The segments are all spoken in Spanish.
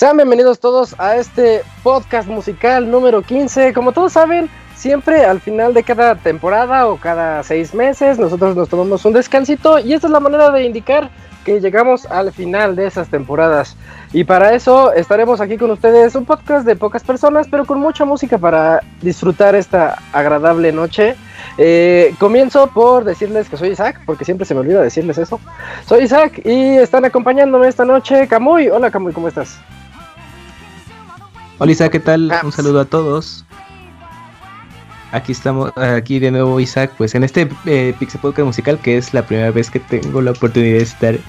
Sean bienvenidos todos a este podcast musical número 15. Como todos saben, siempre al final de cada temporada o cada seis meses nosotros nos tomamos un descansito y esta es la manera de indicar que llegamos al final de esas temporadas. Y para eso estaremos aquí con ustedes, un podcast de pocas personas, pero con mucha música para disfrutar esta agradable noche. Eh, comienzo por decirles que soy Isaac, porque siempre se me olvida decirles eso. Soy Isaac y están acompañándome esta noche Camuy. Hola Camuy, ¿cómo estás? Hola ¿qué tal? Un saludo a todos. Aquí estamos, aquí de nuevo Isaac, pues en este eh, Pixel Podcast Musical, que es la primera vez que tengo la oportunidad de estar eh,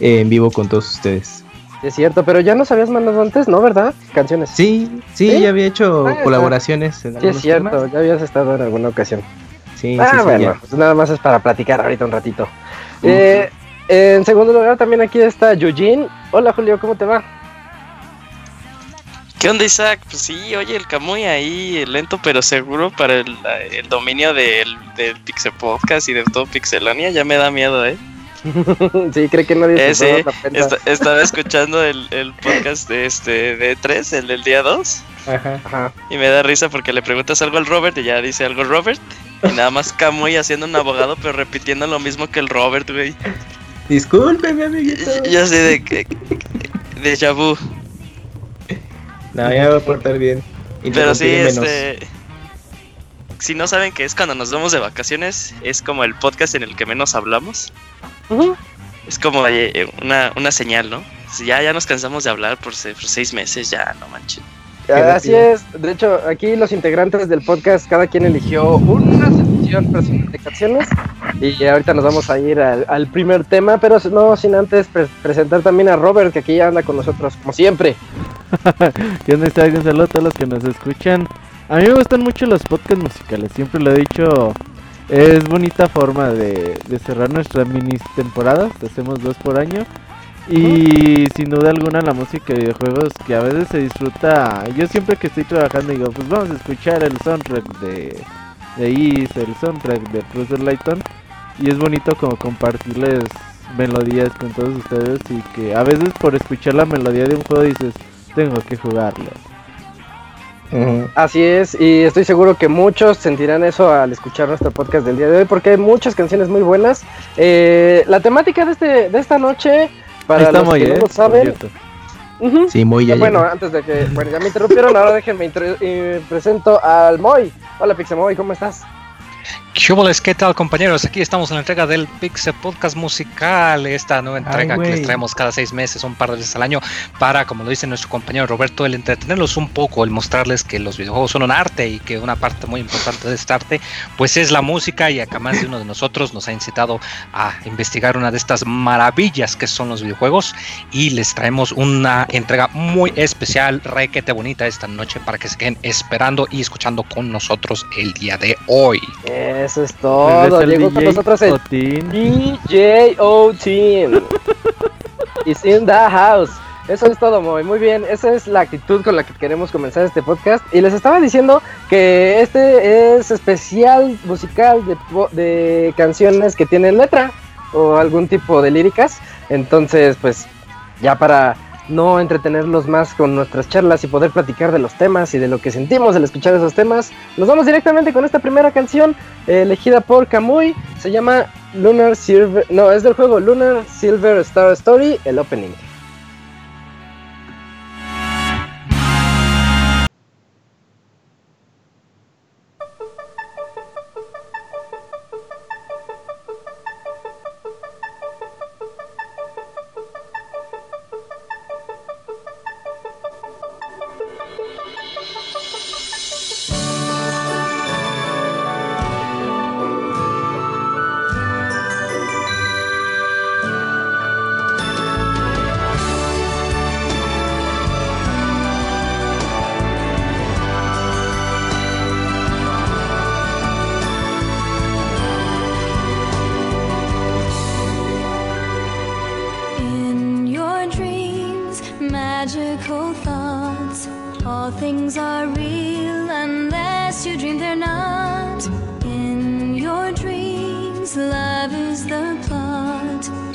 en vivo con todos ustedes. Es cierto, pero ya nos habías mandado antes, ¿no? ¿Verdad? Canciones. Sí, sí, ya había hecho ah, colaboraciones. En sí, es cierto, ya habías estado en alguna ocasión. Sí, ah, sí, bueno, pues, nada más es para platicar ahorita un ratito. Eh, en segundo lugar, también aquí está Eugene. Hola Julio, ¿cómo te va? ¿Qué onda, Isaac? Pues sí, oye, el Camuy ahí lento pero seguro para el, el dominio del, del Pixel Podcast y de todo Pixelania. Ya me da miedo, ¿eh? sí, cree que nadie Eh, se sí, esta- estaba escuchando el, el podcast de este de 3, el del día 2, Ajá. Ajá. y me da risa porque le preguntas algo al Robert y ya dice algo Robert. Y nada más Camuy haciendo un abogado, pero repitiendo lo mismo que el Robert, güey. Discúlpeme, amiguito. Y- Yo sé de que. De vu. No, ya me voy a portar bien. Pero sí, menos. este. Si no saben que es cuando nos vamos de vacaciones, es como el podcast en el que menos hablamos. Es como eh, una, una señal, ¿no? Si ya, ya nos cansamos de hablar por, se- por seis meses, ya no manches. Así es, de hecho, aquí los integrantes del podcast, cada quien eligió una sección personal de canciones y ahorita nos vamos a ir al, al primer tema, pero no sin antes pre- presentar también a Robert, que aquí anda con nosotros, como siempre. ¿Qué onda? Un saludo a todos los que nos escuchan. A mí me gustan mucho los podcasts musicales, siempre lo he dicho. Es bonita forma de, de cerrar nuestras mini temporadas, hacemos dos por año. Y sin duda alguna la música de videojuegos que a veces se disfruta. Yo siempre que estoy trabajando digo, pues vamos a escuchar el soundtrack de, de Is, el soundtrack de Professor Layton. Y es bonito como compartirles melodías con todos ustedes y que a veces por escuchar la melodía de un juego dices, tengo que jugarlo. Así es, y estoy seguro que muchos sentirán eso al escuchar nuestro podcast del día de hoy, porque hay muchas canciones muy buenas. Eh, la temática de, este, de esta noche, para está los Moy, que no ¿eh? lo Por saben, cierto. ujú, Sí, muy ya bueno, llegó. antes de que, bueno, ya me interrumpieron, ahora déjenme eh, presento al Moy. Hola Pixemoy, ¿cómo estás? ¿Qué hubo, ¿Qué tal, compañeros? Aquí estamos en la entrega del Pixel Podcast Musical, esta nueva Ay, entrega que les traemos cada seis meses, un par de veces al año, para, como lo dice nuestro compañero Roberto, el entretenerlos un poco, el mostrarles que los videojuegos son un arte y que una parte muy importante de este arte, pues es la música y acá más de uno de nosotros nos ha incitado a investigar una de estas maravillas que son los videojuegos y les traemos una entrega muy especial, requete bonita esta noche para que se queden esperando y escuchando con nosotros el día de hoy. Eso es todo, llegó con DJ nosotros el. DJ Team. Is in the house. Eso es todo, Moy. Muy bien, esa es la actitud con la que queremos comenzar este podcast. Y les estaba diciendo que este es especial musical de canciones que tienen letra o algún tipo de líricas. Entonces, pues, ya para no entretenerlos más con nuestras charlas y poder platicar de los temas y de lo que sentimos al escuchar esos temas, nos vamos directamente con esta primera canción elegida por Kamui. Se llama Lunar Silver. No, es del juego Lunar Silver Star Story, el opening.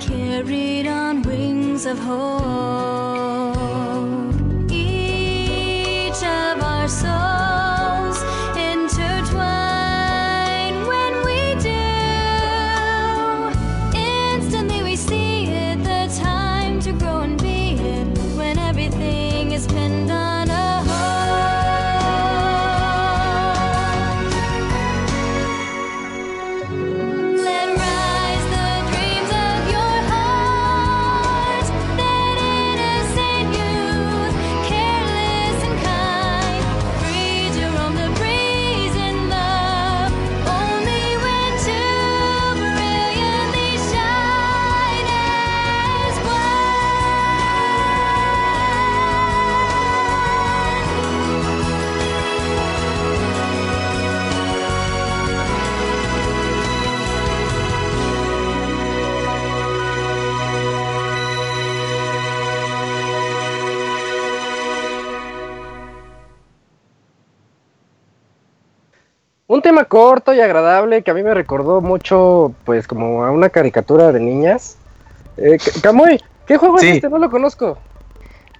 Carried on wings of hope. Tema corto y agradable que a mí me recordó mucho, pues, como a una caricatura de niñas. Eh, ¿qué juego Sí. es este? No lo conozco.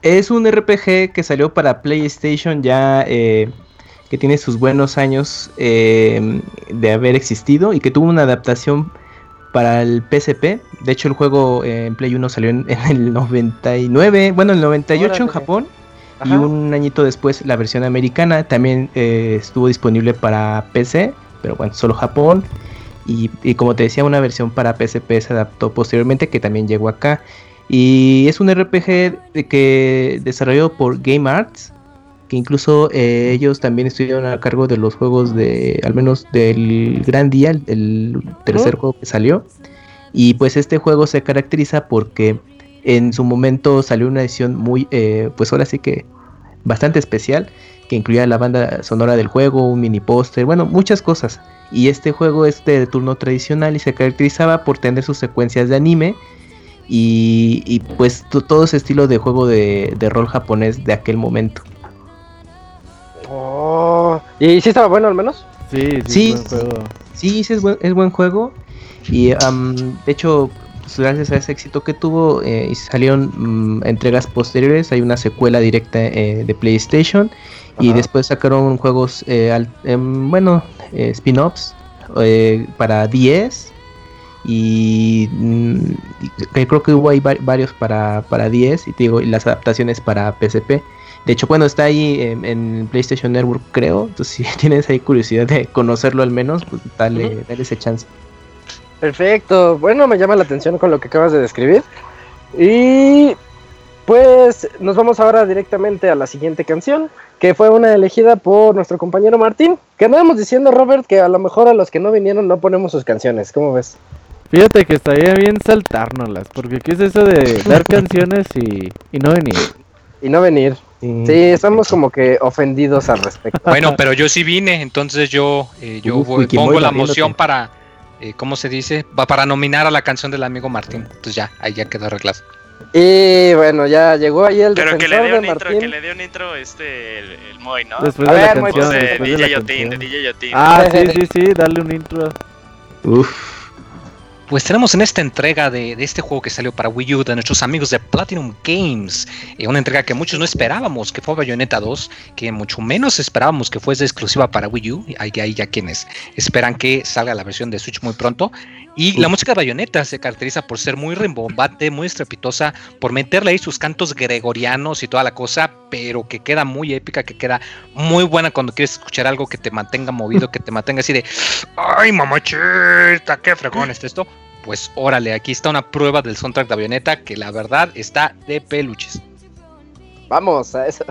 Es un RPG que salió para PlayStation ya eh, que tiene sus buenos años eh, de haber existido y que tuvo una adaptación para el PSP. De hecho, el juego eh, en Play 1 salió en, en el 99, bueno, en el 98 en Órale. Y un añito después la versión americana también eh, estuvo disponible para PC, pero bueno, solo Japón. Y, y como te decía, una versión para PSP se adaptó posteriormente que también llegó acá. Y es un RPG de que desarrollado por Game Arts, que incluso eh, ellos también estuvieron a cargo de los juegos de, al menos del Gran Día, el, el tercer juego que salió. Y pues este juego se caracteriza porque en su momento salió una edición muy, eh, pues ahora sí que bastante especial, que incluía la banda sonora del juego, un mini póster, bueno, muchas cosas. Y este juego es de turno tradicional y se caracterizaba por tener sus secuencias de anime y, y, pues to- todo ese estilo de juego de, de rol japonés de aquel momento. Oh, ¿Y si estaba bueno al menos? Sí, sí, Sí. buen juego. Sí, sí es buen, es buen juego y de hecho gracias a ese éxito que tuvo eh, y salieron mm, entregas posteriores, hay una secuela directa eh, de PlayStation y después sacaron juegos, eh, al- em, bueno, eh, spin-offs para 10 y, mm, y creo que hubo ahí va- varios para, para 10 y te digo, y las adaptaciones para PSP. De hecho, bueno, está ahí en, en PlayStation Network, creo. Entonces, si tienes ahí curiosidad de conocerlo al menos, pues dale, dale ese chance. Perfecto. Bueno, me llama la atención con lo que acabas de describir. Y pues nos vamos ahora directamente a la siguiente canción, que fue una elegida por nuestro compañero Martín. Que andábamos diciendo, Robert, que a lo mejor a los que no vinieron no ponemos sus canciones. ¿Cómo ves? Fíjate que estaría bien saltárnoslas, porque ¿qué es eso de dar canciones y, y no venir? Y no venir. Sí. Sí, estamos como que ofendidos al respecto. Bueno, pero yo sí vine, entonces yo, eh, yo Uf, voy- Wikimoy pongo la moción para, eh, ¿cómo se dice? Va para nominar a la canción del amigo Martín. Entonces ya, ahí ya quedó arreglado. Y bueno, ya llegó ahí el Pero que le de un intro, que le dé un intro este, el, el Moy, ¿no? Después A de la ver, canción, Voz de después de DJ la Yotin, de canción. DJ Yotin. Ah, sí, sí, sí, dale un intro. Uf. Pues tenemos en esta entrega de, este juego que salió para Wii U de nuestros amigos de Platinum Games, eh, una entrega que muchos no esperábamos que fue Bayonetta 2, que mucho menos esperábamos que fuese exclusiva para Wii U, hay ahí ya quienes esperan que salga la versión de Switch muy pronto. Y la música de Bayonetta se caracteriza por ser muy rimbombante, muy estrepitosa, por meterle ahí sus cantos gregorianos y toda la cosa, pero que queda muy épica, que queda muy buena cuando quieres escuchar algo que te mantenga movido, que te mantenga así de ¡Ay, mamachita! ¡Qué fregón está esto! Pues órale, aquí está una prueba del soundtrack de Avioneta que la verdad está de peluches. Vamos a eso.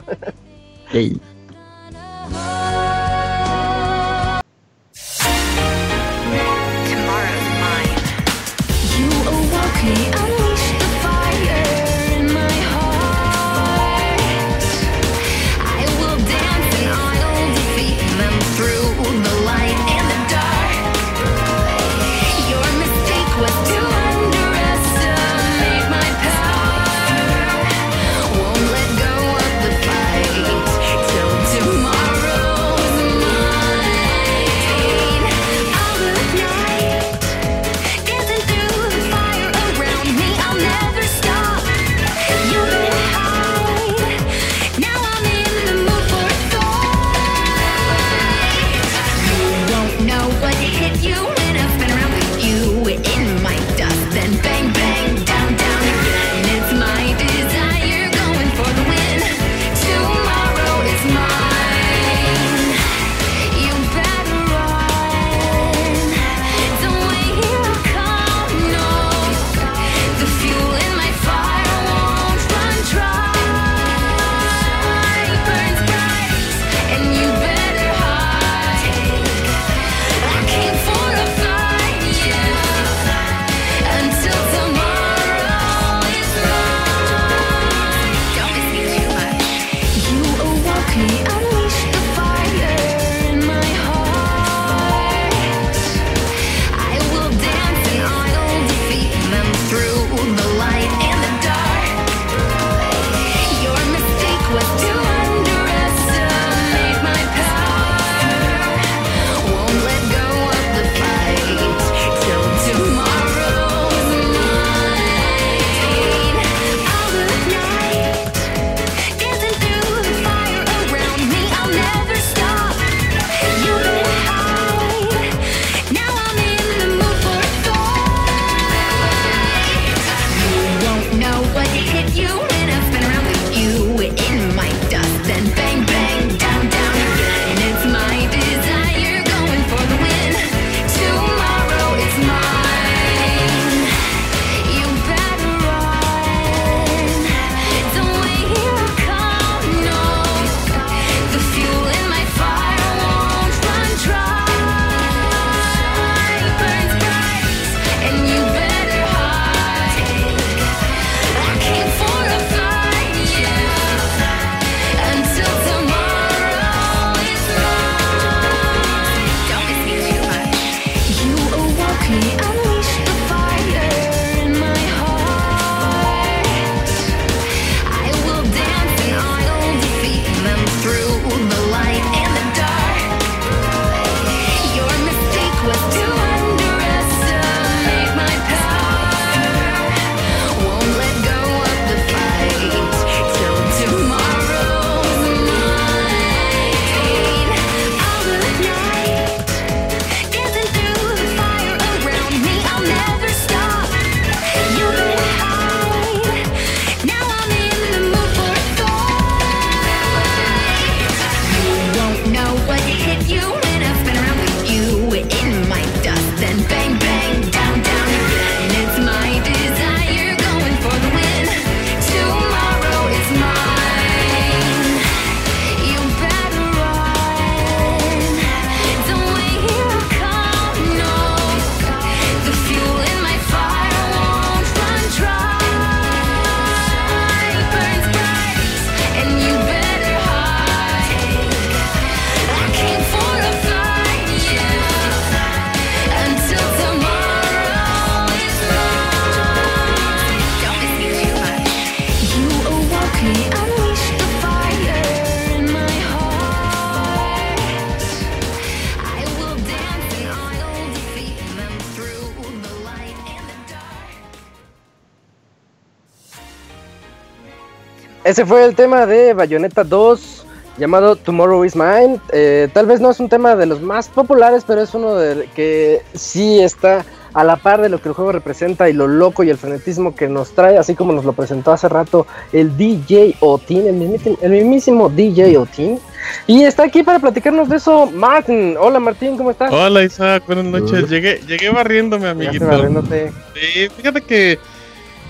Ese fue el tema de Bayonetta 2 llamado Tomorrow is Mine. Eh, tal vez no es un tema de los más populares, pero es uno de que sí está a la par de lo que el juego representa y lo loco y el frenetismo que nos trae, así como nos lo presentó hace rato el DJ Otin, el mismísimo, el mismísimo DJ Otin. Y está aquí para platicarnos de eso Martin. Hola Martín, ¿cómo estás? Hola Isaac, buenas noches. Llegué, llegué barriéndome, amiguito. barriéndote. Sí, fíjate que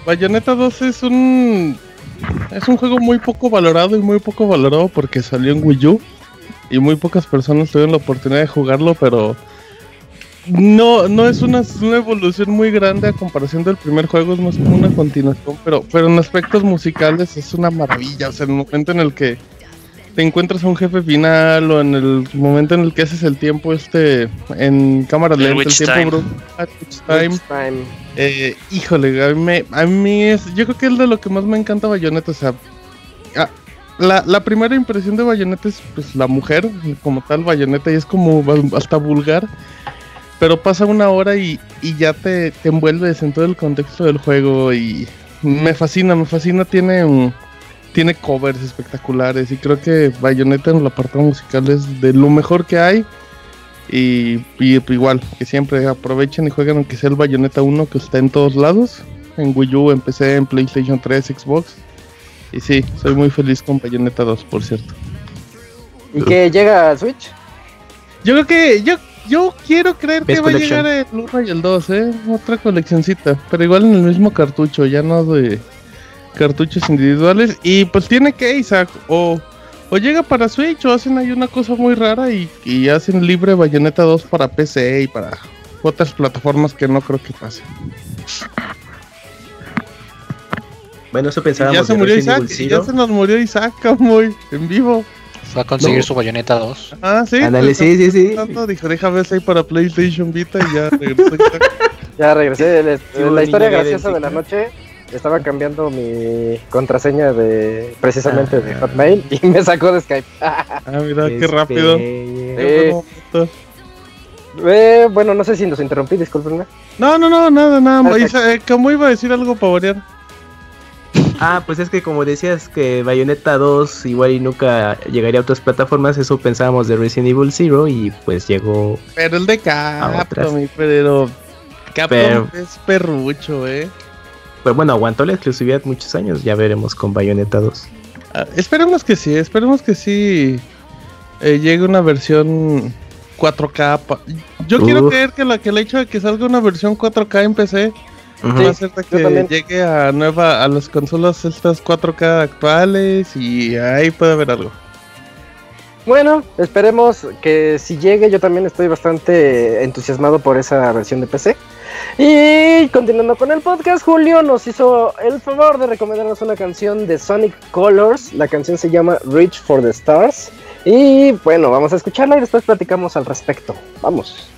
Bayonetta 2 es un es un juego muy poco valorado y muy poco valorado porque salió en Wii U y muy pocas personas tuvieron la oportunidad de jugarlo, pero no no es una, evolución muy grande a comparación del primer juego, es más como una continuación, pero pero en aspectos musicales es una maravilla, o sea, en el momento en el que te encuentras a un jefe final o en el momento en el que haces el tiempo este en cámara lenta, el tiempo Time. bro- ah, Time, eh, híjole, a mí, me- a mí es, yo creo que es de lo que más me encanta Bayonetta, o sea, ah, la, la primera impresión de Bayonetta es pues la mujer, como tal Bayonetta, y es como hasta vulgar, pero pasa una hora y, y ya te, te envuelves en todo el contexto del juego y me fascina, me fascina, tiene, mm, tiene covers espectaculares y creo que Bayonetta en el apartado musical es de lo mejor que hay. Y, y igual, que siempre aprovechen y jueguen aunque sea el Bayonetta 1 que está en todos lados. En Wii U, en PC, en PlayStation 3, Xbox. Y sí, soy muy feliz con Bayonetta 2, por cierto. ¿Y que llega a Switch? Yo creo que, yo, yo quiero creer que va a llegar el 1 y el 2, ¿eh? Otra coleccioncita, pero igual en el mismo cartucho, ya no de cartuchos individuales. Y pues tiene que, Isaac, o, o llega para Switch o hacen ahí una cosa muy rara y, y hacen libre Bayonetta 2 para PC y para otras plataformas que no creo que pase. Bueno, eso Y pensábamos ya se murió Isaac, y ya se nos murió Isaac, muy en vivo. Fue a conseguir No. su bayoneta 2. Ah, sí. Ándale, pues, sí, sí, sí. tanto, Dijo, déjame ver si hay para PlayStation Vita y ya regresó Isaac. Ya regresé. La, historia graciosa de la noche. Estaba cambiando mi contraseña de precisamente de Ah. Hotmail y me sacó de Skype. Ah, mira, qué Este, rápido. Eh. Qué buen momento. Eh, bueno, no sé si los interrumpí, discúlpenme. No, no, no, nada, nada. Isa- eh, ¿Cómo iba a decir algo para variar? Ah, pues es que como decías que Bayonetta 2 igual y nunca llegaría a otras plataformas, eso pensábamos de Resident Evil Zero y pues llegó... Pero el de. Capcom, mi pero Capcom Pero- es perrucho, eh. Pero bueno, aguantó la exclusividad muchos años, ya veremos con Bayonetta 2. Ah, esperemos que sí, esperemos que sí eh, llegue una versión 4K. pa- Yo quiero creer que, la, que el hecho de que salga una versión 4K en PC Ujú. va a hacer de yo que también. llegue a nueva a las consolas estas 4K actuales y ahí puede haber algo. Bueno, esperemos que si llegue, yo también estoy bastante entusiasmado por esa versión de PC. Y continuando con el podcast, Julio nos hizo el favor de recomendarnos una canción de Sonic Colors. La canción se llama Reach for the Stars. Y bueno, vamos a escucharla y después platicamos al respecto. Vamos.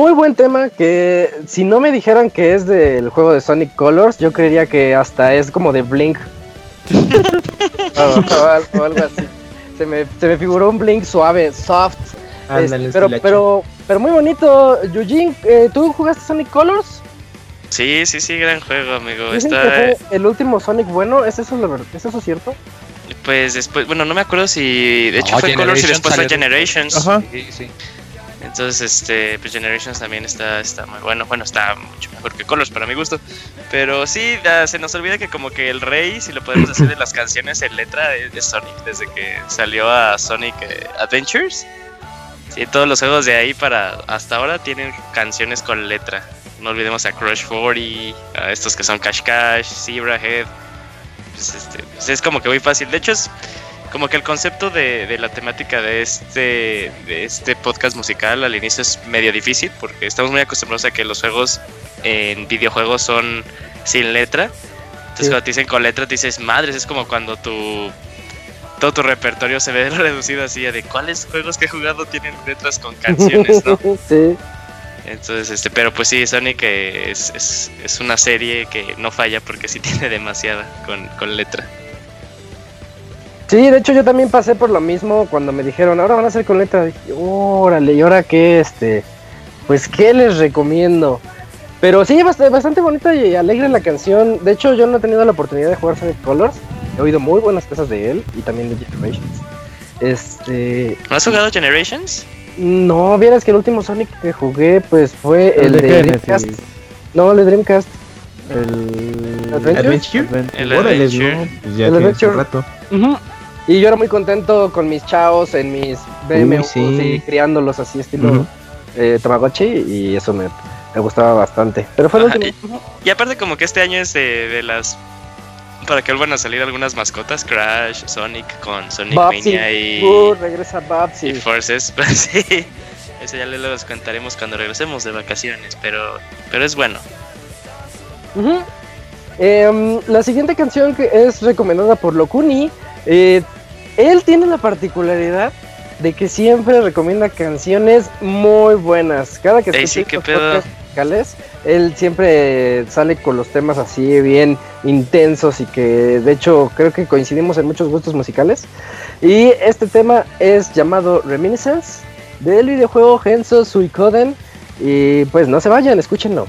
Muy buen tema que si no me dijeran que es del juego de Sonic Colors, yo creería que hasta es como de Blink. o, o o algo así. Se me, se me figuró un Blink suave, soft. Ándale, pero, pero, pero muy bonito. Eugene, eh, ¿tú jugaste Sonic Colors? Sí, sí, sí, gran juego, amigo. Está, que fue el último Sonic bueno. ¿Es eso, la verdad? ¿Es eso cierto? pues después, bueno, no me acuerdo si de hecho No, fue Colors y después fue Generations. Ajá. Sí, sí. Entonces, este, pues Generations también está, está muy bueno. Bueno, está mucho mejor que Colors para mi gusto. Pero sí, se nos olvida que como que el rey, si lo podemos decir, de las canciones en letra es de Sonic. Desde que salió a Sonic eh, Adventures. Sí, todos los juegos de ahí para hasta ahora tienen canciones con letra. No olvidemos a Crush 40, a estos que son Cash Cash, Zebra Head. Pues, este, pues es como que muy fácil. De hecho, es como que el concepto de, de la temática de este, de este podcast musical al inicio es medio difícil porque estamos muy acostumbrados a que los juegos en videojuegos son sin letra. Entonces Sí. cuando te dicen con letra te dices, madres, es como cuando tu todo tu repertorio se ve reducido así de cuáles juegos que he jugado tienen letras con canciones, ¿no? sí. Entonces, este, pero pues sí, Sonic es, es, es una serie que no falla porque sí tiene demasiada con, con letra. Sí, de hecho yo también pasé por lo mismo cuando me dijeron, ahora van a hacer con letra. Dije, órale, ¿y ahora qué? Este, pues, ¿qué les recomiendo? Pero sí, bast- bastante bonita y alegre la canción. De hecho, yo no he tenido la oportunidad de jugar Sonic Colors. He oído muy buenas cosas de él y también de Generations. Este, ¿No has jugado Generations? no, vieras que el último Sonic que jugué, pues fue el, de, Dreamcast. No, el de Dreamcast. El Adventure. El Adventure. no, pues ya El Adventure. rato. Y yo era muy contento con mis chavos en mis BMWs sí. y criándolos así estilo Ujú. eh, Tamagotchi y eso me, me gustaba bastante. Pero fue el Ajá, último. Y aparte como que este año es de, de las... Para que vuelvan a salir algunas mascotas, Crash, Sonic con Sonic Babsy. Mania y, Uh, regresa y Babsy. Forces. Pues sí, eso ya les contaremos cuando regresemos de vacaciones, pero, pero es bueno. Em, la siguiente canción que es recomendada por Locuni, eh, él tiene la particularidad de que siempre recomienda canciones muy buenas. Cada que escucha sí, estos musicales, él siempre sale con los temas así bien intensos y que de hecho creo que coincidimos en muchos gustos musicales. Y este tema es llamado Reminiscence del videojuego Genso Suikoden. Y pues no se vayan, escúchenlo.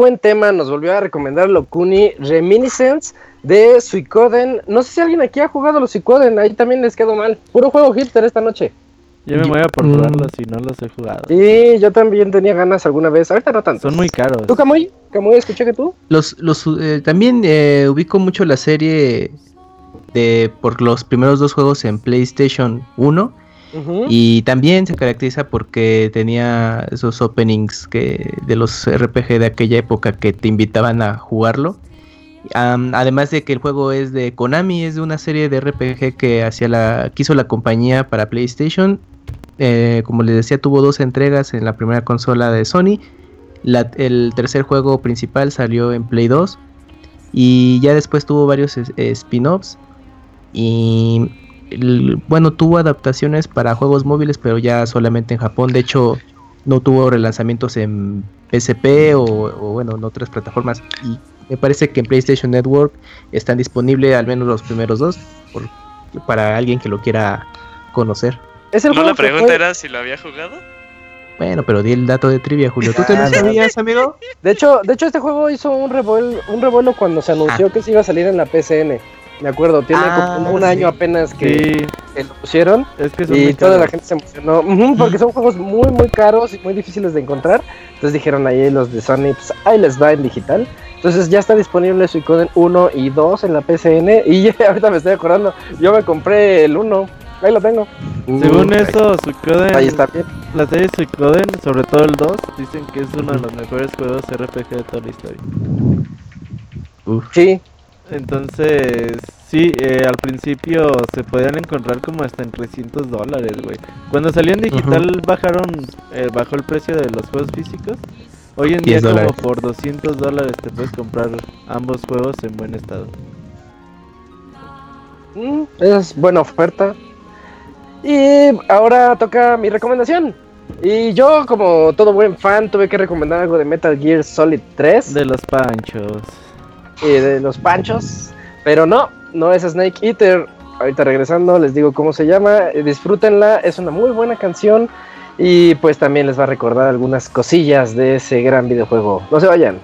Buen tema nos volvió a recomendar Locuni Reminiscence de Suicoden. No sé si alguien aquí ha jugado los Suicoden, ahí también les quedó mal. Puro juego hipster esta noche. Yo me voy a por mm. jugarlos si no los he jugado. Sí, yo también tenía ganas alguna vez, ahorita no tanto. Son muy caros. ¿Tú, Camuy? Camuy, escuché que tú. Los, los, eh, también eh, ubico mucho la serie de por los primeros dos juegos en PlayStation 1 Y también se caracteriza porque tenía esos openings que de los RPG de aquella época que te invitaban a jugarlo. Además de que el juego es de Konami, es de una serie de RPG que hacía la que hizo la compañía para PlayStation. Eh, como les decía, tuvo dos entregas en la primera consola de Sony. El tercer juego principal salió en Play 2 y ya después tuvo varios spin-offs y el- bueno, tuvo adaptaciones para juegos móviles, pero ya solamente en Japón. De hecho, no tuvo relanzamientos en PSP o, o, bueno, en otras plataformas. Y me parece que en PlayStation Network están disponibles al menos los primeros dos por- para alguien que lo quiera conocer. Es el No, juego la pregunta fue- era si lo había jugado. Bueno, pero di el dato de trivia, Julio. ¿Tú te lo Ah, sabías, amigo? De hecho, de hecho este juego hizo un revuelo, un revuelo cuando se anunció que se iba a salir en la PCN. Me acuerdo, tiene Ah, como un sí. año apenas que, Sí, que lo pusieron es que son y toda la gente se emocionó porque son juegos muy muy caros y muy difíciles de encontrar. Entonces dijeron ahí los de Sony, pues ahí les va en digital. Entonces ya está disponible Suicoden 1 y 2 en la PCN y ya, ahorita me estoy acordando, yo me compré el 1, ahí lo tengo. Según Uh, eso, Suikoden, Ahí está bien. la serie Suikoden, sobre todo el 2, dicen que es uno de los mejores juegos RPG de toda la historia. uf. Sí, Entonces, sí, eh, al principio se podían encontrar como hasta en 300 dólares, güey. Cuando salió en digital bajaron, eh, bajó el precio de los juegos físicos. Hoy en día 10 como por 200 dólares te puedes comprar ambos juegos en buen estado. Mm, es buena oferta. Y ahora toca mi recomendación. Y yo, como todo buen fan, tuve que recomendar algo de Metal Gear Solid 3 De los panchos. De los panchos. Pero no, no es Snake Eater. Ahorita regresando les digo cómo se llama. eh, Disfrútenla, es una muy buena canción. Y pues también les va a recordar algunas cosillas de ese gran videojuego. No se vayan.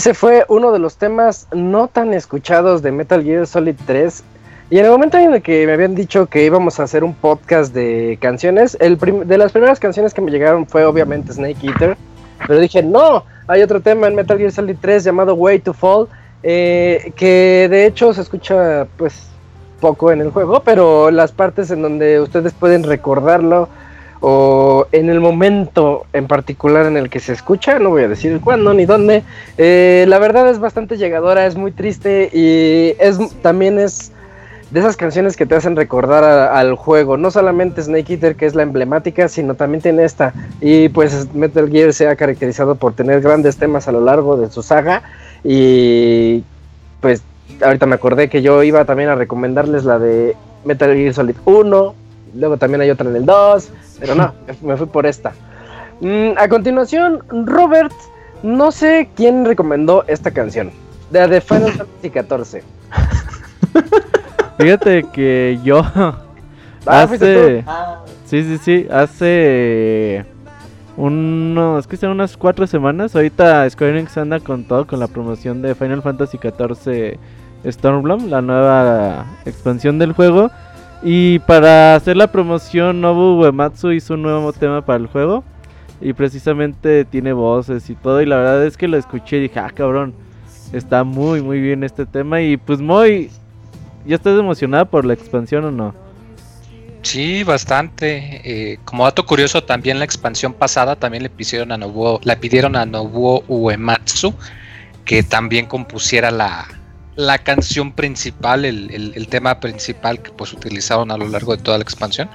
Ese fue uno de los temas no tan escuchados de Metal Gear Solid 3. Y en el momento en el que me habían dicho que íbamos a hacer un podcast de canciones, el de las primeras canciones que me llegaron fue obviamente Snake Eater. Pero dije, no, hay otro tema en Metal Gear Solid 3 llamado Way to Fall, eh, que de hecho se escucha pues poco en el juego, pero las partes en donde ustedes pueden recordarlo o en el momento en particular en el que se escucha, no voy a decir cuándo ni dónde, eh, la verdad es bastante llegadora, es muy triste y es también es de esas canciones que te hacen recordar al juego, no solamente Snake Eater que es la emblemática, sino también tiene esta. Y pues Metal Gear se ha caracterizado por tener grandes temas a lo largo de su saga. Y pues ahorita me acordé que yo iba también a recomendarles la de Metal Gear Solid 1, luego también hay otra en el 2, pero no, me fui por esta. Mm, a continuación, Robert, no sé quién recomendó esta canción, la de Final Fantasy XIV. Fíjate que yo Ah, hace... tú. Sí, sí, sí, hace unos, que sean unas cuatro semanas. Ahorita Square Enix anda con todo, con la promoción de Final Fantasy XIV Stormblood, la nueva expansión del juego. Y para hacer la promoción, Nobu Uematsu hizo un nuevo tema para el juego. Y precisamente tiene voces y todo. Y la verdad es que lo escuché y dije, ah, cabrón, está muy, muy bien este tema. Y pues, muy, ¿ya estás emocionada por la expansión o no? Sí, bastante. Eh, como dato curioso, también la expansión pasada también le pidieron a Nobuo, le pidieron a Nobuo Uematsu que también compusiera la, la canción principal, el, el- tema principal que pues utilizaron a lo largo de toda la expansión.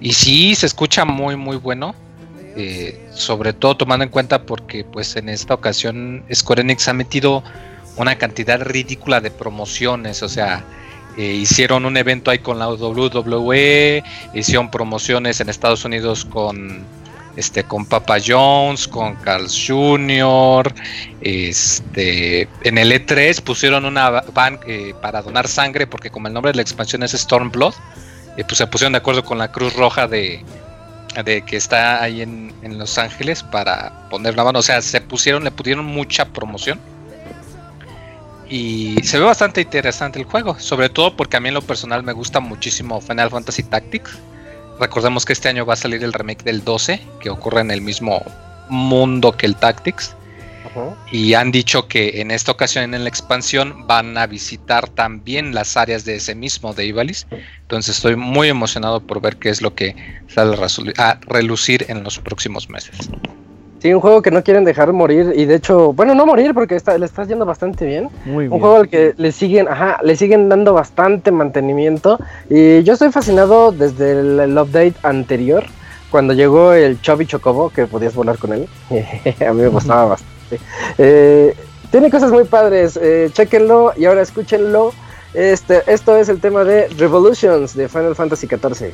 Y sí, se escucha muy muy bueno. eh, sobre todo tomando en cuenta porque pues en esta ocasión Square ha metido una cantidad ridícula de promociones, o sea, eh, hicieron un evento ahí con la WWE, hicieron promociones en Estados Unidos con este con Papa Jones, con Carl Jr., este en el E3 pusieron una van eh, para donar sangre porque como el nombre de la expansión es Stormblood, eh, pues se pusieron de acuerdo con la Cruz Roja de de que está ahí en, en Los Ángeles para poner la mano, o sea, se pusieron, le pusieron mucha promoción y se ve bastante interesante el juego, sobre todo porque a mí en lo personal me gusta muchísimo Final Fantasy Tactics. Recordemos que este año va a salir el remake del 12, que ocurre en el mismo mundo que el Tactics. Y han dicho que en esta ocasión en la expansión van a visitar también las áreas de ese mismo de. Entonces estoy muy emocionado por ver qué es lo que sale a relucir en los próximos meses. Sí, un juego que no quieren dejar morir y de hecho, bueno, no morir porque está, le está yendo bastante bien. Muy Un juego al que le siguen, ajá, le siguen dando bastante mantenimiento. Y yo estoy fascinado desde el, el update anterior, cuando llegó el Chubby Chocobo, que podías volar con él. A mí me gustaba bastante. Eh, tiene cosas muy padres, eh, chequenlo y ahora escúchenlo. Este, esto es el tema de Revolutions de Final Fantasy XIV.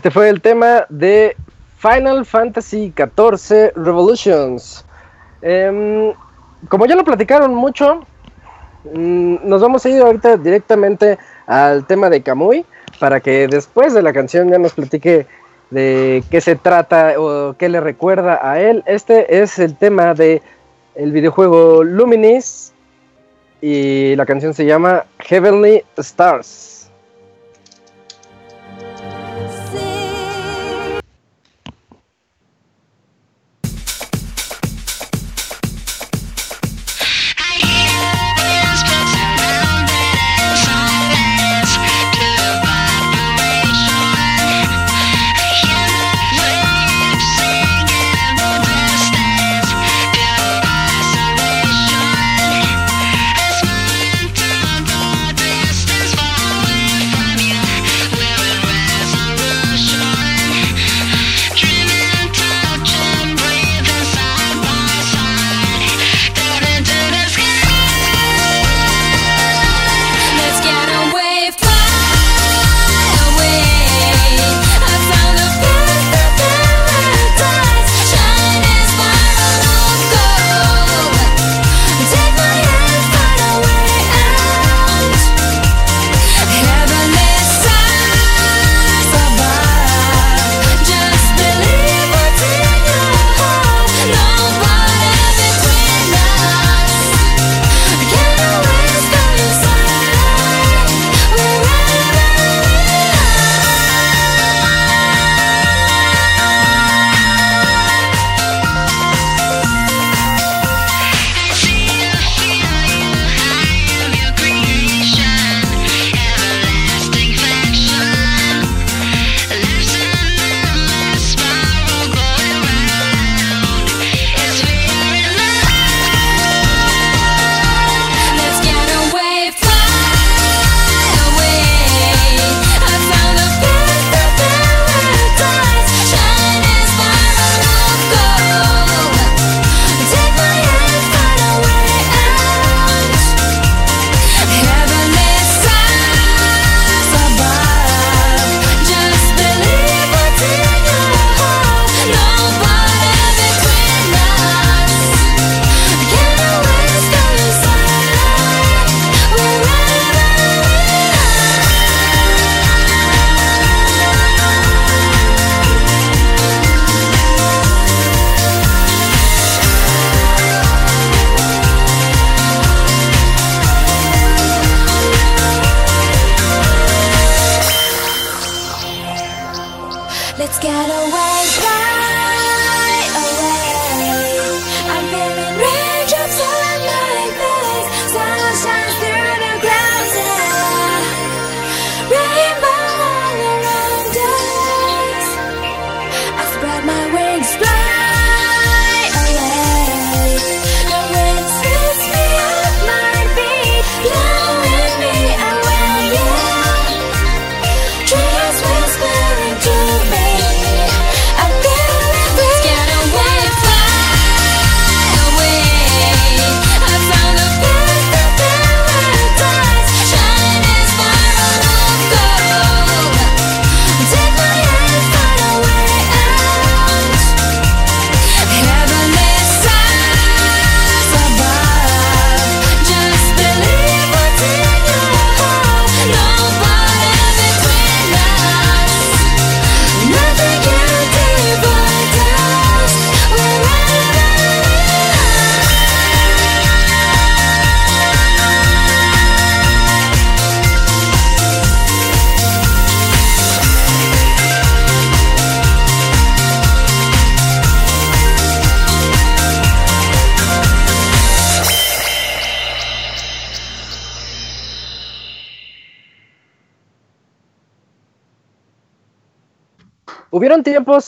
Este fue el tema de Final Fantasy XIV Revolutions. Em, como ya lo platicaron mucho, mm, nos vamos a ir ahorita directamente al tema de Kamui para que después de la canción ya nos platique de qué se trata o qué le recuerda a él. Este es el tema de el videojuego Luminis y la canción se llama Heavenly Stars.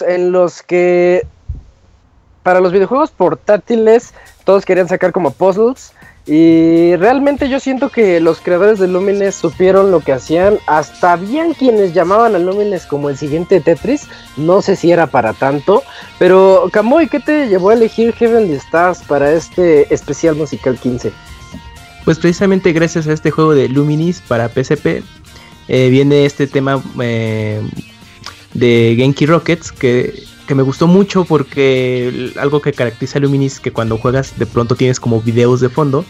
En los que para los videojuegos portátiles todos querían sacar como puzzles y realmente yo siento que los creadores de Lumines supieron lo que hacían. Hasta habían quienes llamaban a Lumines como el siguiente Tetris. No sé si era para tanto. Pero Kamui, ¿qué te llevó a elegir Heavenly Stars para este especial musical 15? Pues precisamente gracias a este juego de Luminis para PSP eh, viene este tema eh, de Genki Rockets que, que me gustó mucho porque algo que caracteriza a Luminis es que cuando juegas de pronto tienes como videos de fondo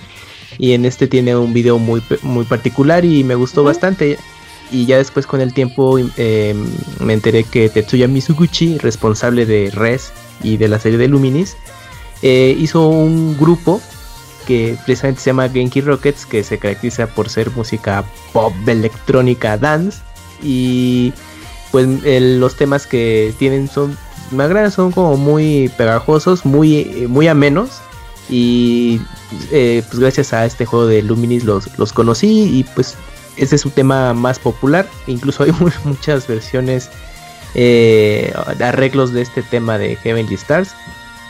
y en este tiene un video muy, muy particular y me gustó bastante y ya después con el tiempo eh, me enteré que Tetsuya Mizuguchi, responsable de Res y de la serie de Luminis, eh, hizo un grupo que precisamente se llama Genki Rockets, que se caracteriza por ser música pop, electrónica, dance. Y pues los temas que tienen son, me agradan, son como muy pegajosos, muy, eh, muy amenos. Y eh, pues gracias a este juego de Luminis los, los conocí y pues ese es su tema más popular. Incluso hay mu- muchas versiones eh, arreglos de este tema de Heavenly Stars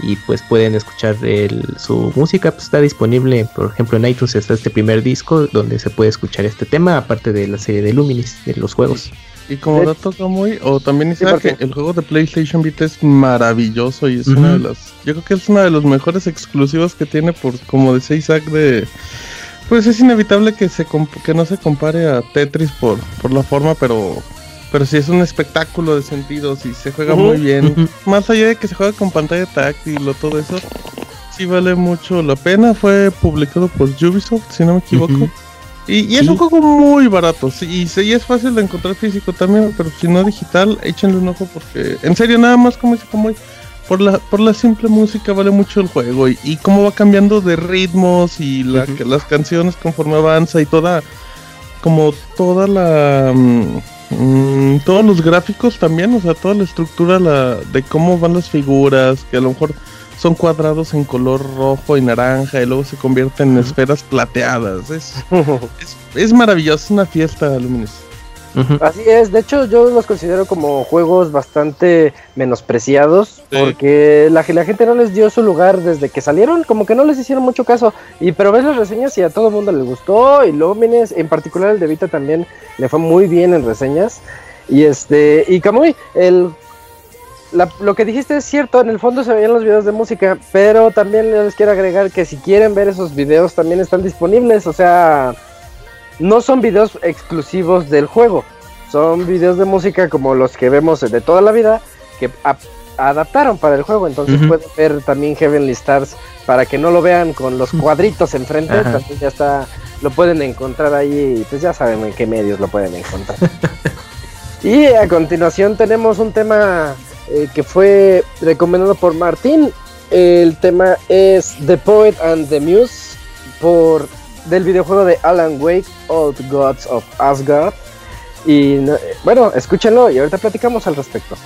y pues pueden escuchar el- su música pues está disponible por ejemplo en iTunes está este primer disco donde se puede escuchar este tema aparte de la serie de Luminis de los juegos Y como De- dato muy o también Sí, que el juego de PlayStation Vita es maravilloso y es una de las, yo creo que es una de los mejores exclusivos que tiene por, como decía Isaac, de, pues es inevitable que se comp- que no se compare a Tetris por, por la forma, pero, pero sí es un espectáculo de sentidos y se juega muy bien. Más allá de que se juega con pantalla táctil o todo eso, sí vale mucho la pena. Fue publicado por Ubisoft, si no me equivoco. Y, y es Sí. un juego muy barato, sí, y, y es fácil de encontrar físico también, pero si no digital, échenle un ojo porque, en serio, nada más como dice como por la, por la simple música vale mucho el juego y, y cómo va cambiando de ritmos y la, que las canciones conforme avanza y toda, como toda la, mm, mm, todos los gráficos también, o sea, toda la estructura la, de cómo van las figuras, que a lo mejor son cuadrados en color rojo y naranja y luego se convierten en esferas plateadas. Es, es, es maravilloso, es una fiesta, Luminous. Ujú. Así es, de hecho yo los considero como juegos bastante menospreciados Sí. porque la, la gente no les dio su lugar desde que salieron, como que no les hicieron mucho caso. Y pero ves las reseñas y a todo el mundo les gustó y Lómines, en particular el de Vita también le fue muy bien en reseñas. Y este, y Kamui, el la- lo que dijiste es cierto, en el fondo se veían los videos de música, pero también les quiero agregar que si quieren ver esos videos también están disponibles, o sea, no son videos exclusivos del juego, son videos de música como los que vemos de toda la vida que a- adaptaron para el juego, entonces pueden ver también Heavenly Stars para que no lo vean con los cuadritos enfrente, Ajá. también ya está, lo pueden encontrar ahí, y pues ya saben en qué medios lo pueden encontrar. y a continuación tenemos un tema eh, que fue recomendado por Martín. El tema es The Poet and the Muse por del videojuego de Alan Wake, Old Gods of Asgard. Y eh, bueno, escúchenlo y ahorita platicamos al respecto.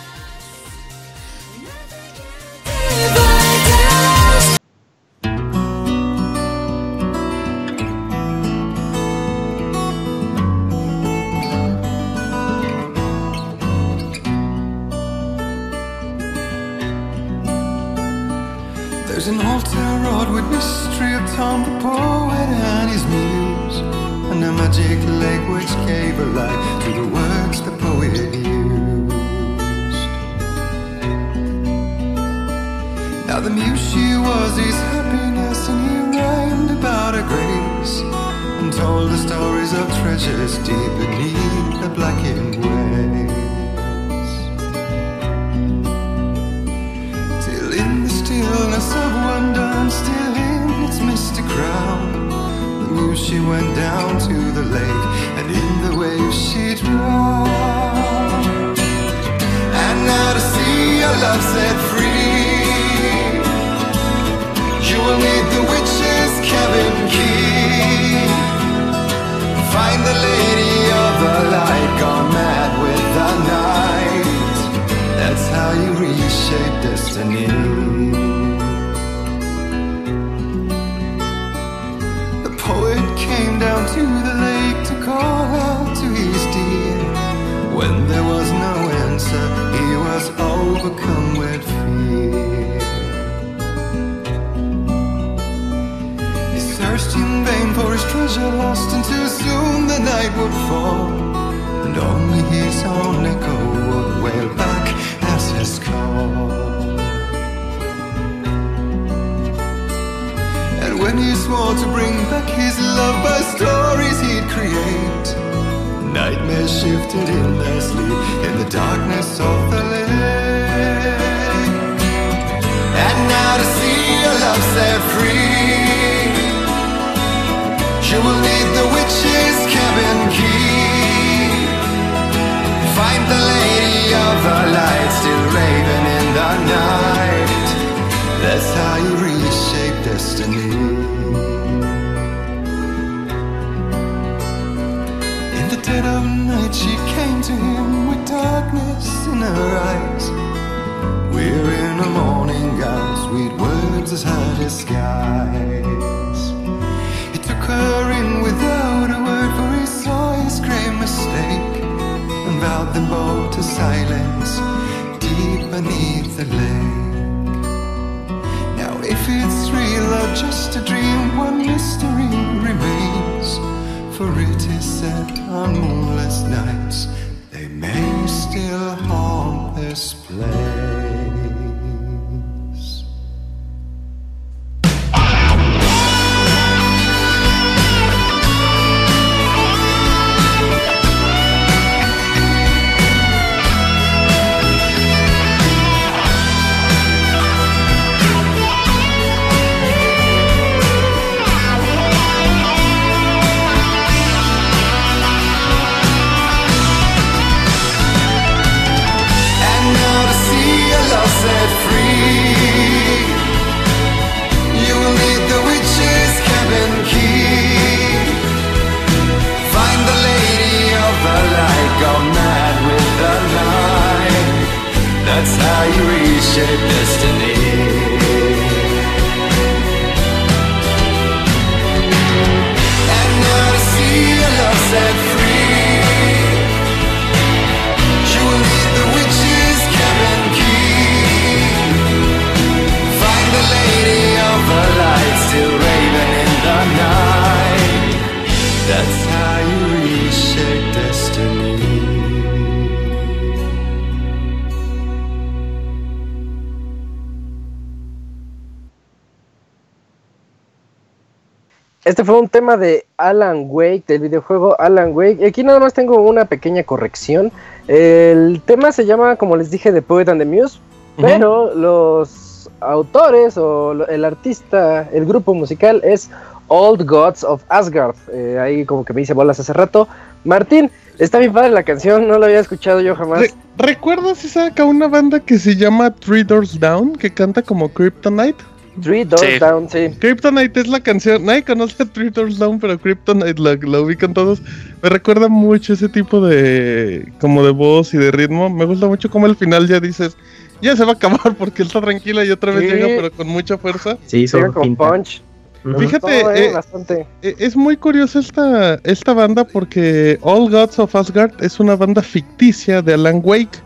Este fue un tema de Alan Wake, del videojuego Alan Wake. Y aquí nada más tengo una pequeña corrección. El tema se llama, como les dije, The Poet and the Muse. Pero los autores o el artista, el grupo musical es Old Gods of Asgard. Eh, ahí como que me hice bolas hace rato. Martín, está bien padre la canción, no la había escuchado yo jamás. Re- ¿Recuerdas esa acá una banda que se llama Three Doors Down que canta como Kryptonite? Three Doors Sí. Down, sí. Kryptonite es la canción, nadie conoce a Three Doors Down, pero Kryptonite la, la ubican todos. Me recuerda mucho ese tipo de como de voz y de ritmo. Me gusta mucho como al final ya dices, ya se va a acabar porque está tranquila y otra vez Sí. llega pero con mucha fuerza. Se hizo Llega con punch. Ujú. Fíjate, Todo, eh, eh, bastante. E- Es muy curiosa esta, esta banda porque All Gods of Asgard es una banda ficticia de Alan Wake,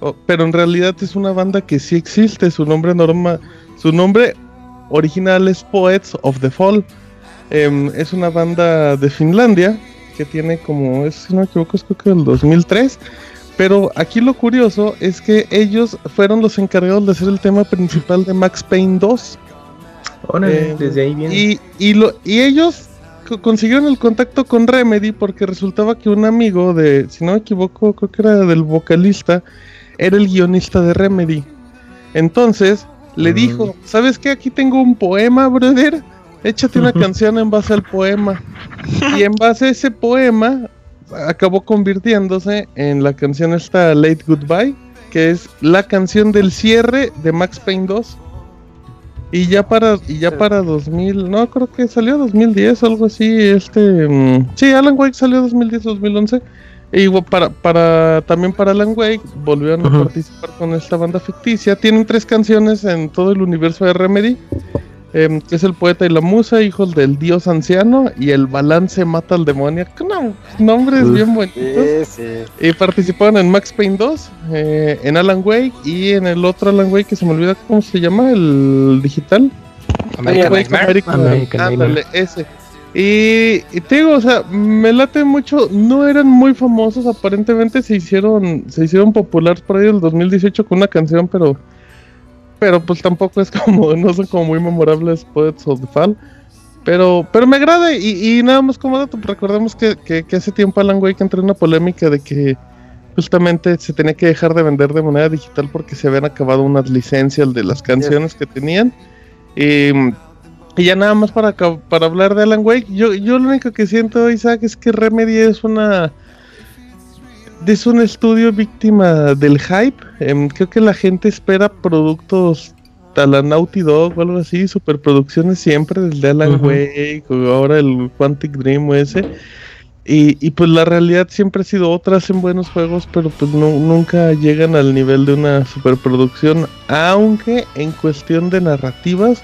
o- pero en realidad es una banda que sí existe. Su nombre norma, su nombre original es Poets of the Fall. Em, es una banda de Finlandia que tiene como, es, si no me equivoco, es creo que del 2003. Pero aquí lo curioso es que ellos fueron los encargados de hacer el tema principal de Max Payne 2. Órale, Eh, desde ahí viene. Y, y, lo, y ellos co- consiguieron el contacto con Remedy porque resultaba que un amigo de, si no me equivoco, creo que era del vocalista, era el guionista de Remedy. Entonces le dijo, ¿sabes qué? Aquí tengo un poema, brother. Échate una canción en base al poema. Y en base a ese poema acabó convirtiéndose en la canción esta Late Goodbye, que es la canción del cierre de Max Payne 2. Y ya para y ya para 2000, no creo que salió 2010 algo así, este mm, sí, Alan Wake salió 2010 2011. E igual para para también para Alan Wake volvieron a participar con esta banda ficticia. Tienen tres canciones en todo el universo de Remedy. em, que es el poeta y la musa, hijos del dios anciano y el balance mata al demonio. No, nombres Uf. bien bonitos. Sí, sí. Y participaron en Max Payne 2, eh, en Alan Wake y en el otro Alan Wake que se me olvida cómo se llama, el digital. American Wake Nightmare. American, American ándale, Nightmare. ese. Y, y te digo, o sea, me late mucho. No eran muy famosos, aparentemente se hicieron, se hicieron populares por ahí del 2018 con una canción, pero, pero pues tampoco es como, no son como muy memorables Poets of the Fall. Pero, pero me agrada y, y nada más como dato, recordemos que, que, que hace tiempo Alan Wake entró en una polémica de que justamente se tenía que dejar de vender de manera digital porque se habían acabado unas licencias de las canciones que tenían. Y, y ya nada más para, para hablar de Alan Wake, yo, yo lo único que siento, Isaac, es que Remedy es una... Es un estudio víctima del hype. Em, creo que la gente espera productos a la Naughty Dog o algo así, superproducciones siempre, desde Alan. Wake o ahora el Quantic Dream o ese. Y, y pues la realidad siempre ha sido otra, hacen buenos juegos, pero pues no, nunca llegan al nivel de una superproducción, aunque en cuestión de narrativas,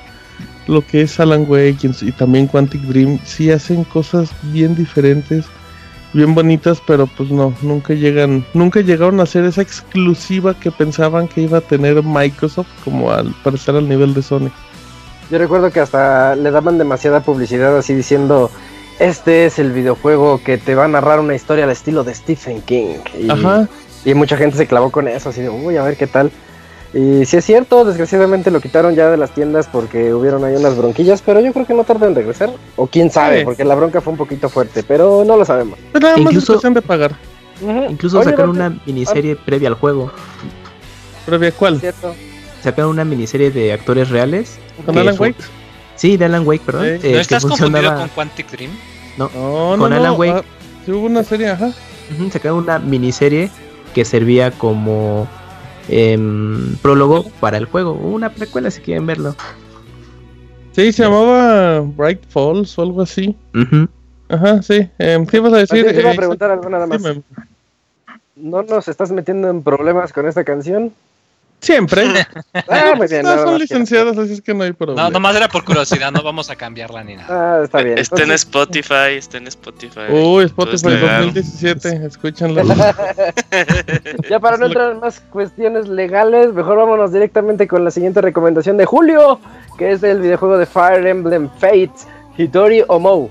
lo que es Alan Wake y, y también Quantic Dream, sí hacen cosas bien diferentes, bien bonitas, pero pues no, nunca llegan, nunca llegaron a ser esa exclusiva que pensaban que iba a tener Microsoft como al para estar al nivel de Sony. Yo recuerdo que hasta le daban demasiada publicidad así diciendo, este es el videojuego que te va a narrar una historia al estilo de Stephen King. Y, Ajá. y mucha gente se clavó con eso, así de, uy, a ver qué tal. Y si es cierto, desgraciadamente lo quitaron ya de las tiendas porque hubieron ahí unas bronquillas, pero yo creo que no tardan en regresar. O quién sabe, Sí. porque la bronca fue un poquito fuerte, pero no lo sabemos. Pero nada más Incluso- es cuestión de pagar. Incluso Oye, sacaron una miniserie previa al juego. ¿Previa cuál? cierto. Sacaron una miniserie de actores reales. ¿Con Alan Wake? Sí, de Alan Wake, perdón. Sí. eh, ¿No que estás confundido funcionaba- con Quantic Dream? No, no, Con no, Alan Wake. ah, sí hubo una serie, ajá. Sacaron una miniserie que servía como em, prólogo para el juego. Una precuela si quieren verlo. Sí, se llamaba Bright Falls o algo así. Ajá, sí. Eh, ¿Qué ibas a decir? Te iba a Eh, preguntar algo nada más. ¿No nos estás metiendo en problemas con esta canción? Siempre. Ah, muy bien. no son más licenciadas, así es que no hay problema. No, nomás era por curiosidad, no vamos a cambiarla ni nada. Ah, está bien. Está en Spotify, está en Spotify. Uy, Spotify legal. 2017, escúchanlo. Ya para no entrar en más cuestiones legales, mejor vámonos directamente con la siguiente recomendación de Julio, que es el videojuego de Fire Emblem Fates, Hitori Omo.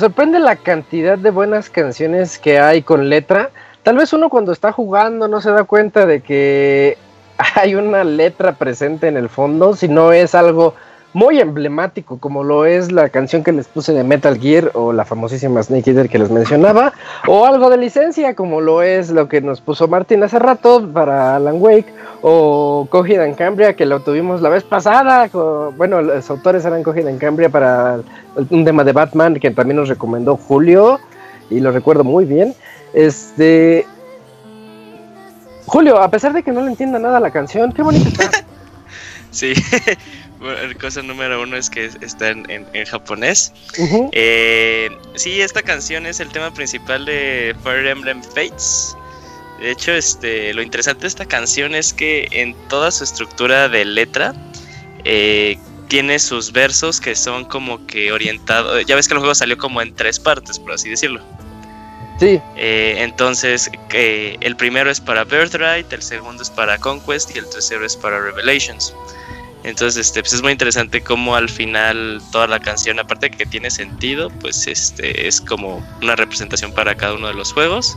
Sorprende la cantidad de buenas canciones que hay con letra. Tal vez uno cuando está jugando no se da cuenta de que hay una letra presente en el fondo, si no es algo muy emblemático como lo es la canción que les puse de Metal Gear o la famosísima Snake Eater que les mencionaba, o algo de licencia como lo es lo que nos puso Martín hace rato para Alan Wake, o Cogid en Cambria que lo tuvimos la vez pasada, bueno, los autores eran Cogid en Cambria para un tema de Batman que también nos recomendó Julio, y lo recuerdo muy bien. Este... Julio, a pesar de que no le entienda nada la canción, qué bonita está. Sí. Bueno, cosa número uno es que está en, en- en japonés. Eh, sí, esta canción es el tema principal de Fire Emblem Fates. De hecho, este, lo interesante de esta canción es que en toda su estructura de letra eh, tiene sus versos que son como que orientados. Ya ves que el juego salió como en tres partes, por así decirlo. Sí, Eh, entonces, eh, el primero es para Birthright, el segundo es para Conquest y el tercero es para Revelations. Entonces, este, pues es muy interesante cómo al final toda la canción, aparte de que tiene sentido, pues este es como una representación para cada uno de los juegos.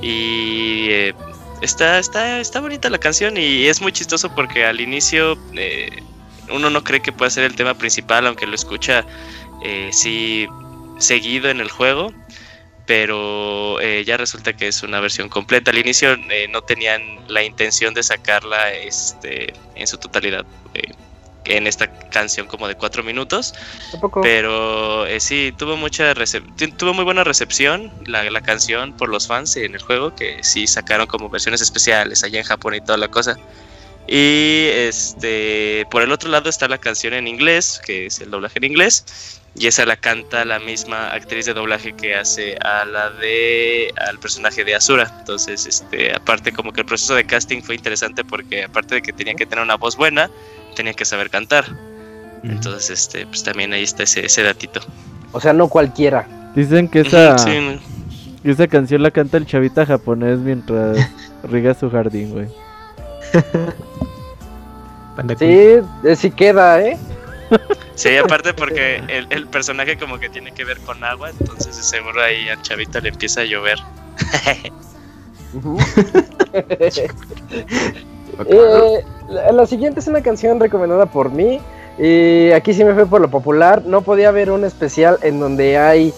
Y eh, está, está, está bonita la canción y es muy chistoso porque al inicio eh, uno no cree que pueda ser el tema principal, aunque lo escucha eh, sí seguido en el juego pero eh, ya resulta que es una versión completa. Al inicio eh, no tenían la intención de sacarla este, en su totalidad eh, en esta canción como de cuatro minutos, tampoco. pero eh, sí tuvo mucha tuvo muy buena recepción la, la canción por los fans en el juego que sí sacaron como versiones especiales allá en Japón y toda la cosa. Y este por el otro lado está la canción en inglés, que es el doblaje en inglés, y esa la canta la misma actriz de doblaje que hace a la de al personaje de Asura. Entonces, este, aparte como que el proceso de casting fue interesante porque aparte de que tenía que tener una voz buena, tenía que saber cantar. Entonces, este, pues también ahí está ese, ese datito. O sea, no cualquiera. Dicen que esa, sí, no. que esa canción la canta el chavita japonés mientras riega su jardín, güey. Sí, eh, sí queda, ¿eh? Sí, aparte porque el, el personaje como que tiene que ver con agua, entonces seguro ahí al chavito le empieza a llover. Eh, la, la siguiente es una canción recomendada por mí. Y aquí sí me fue por lo popular. No podía haber un especial en donde hay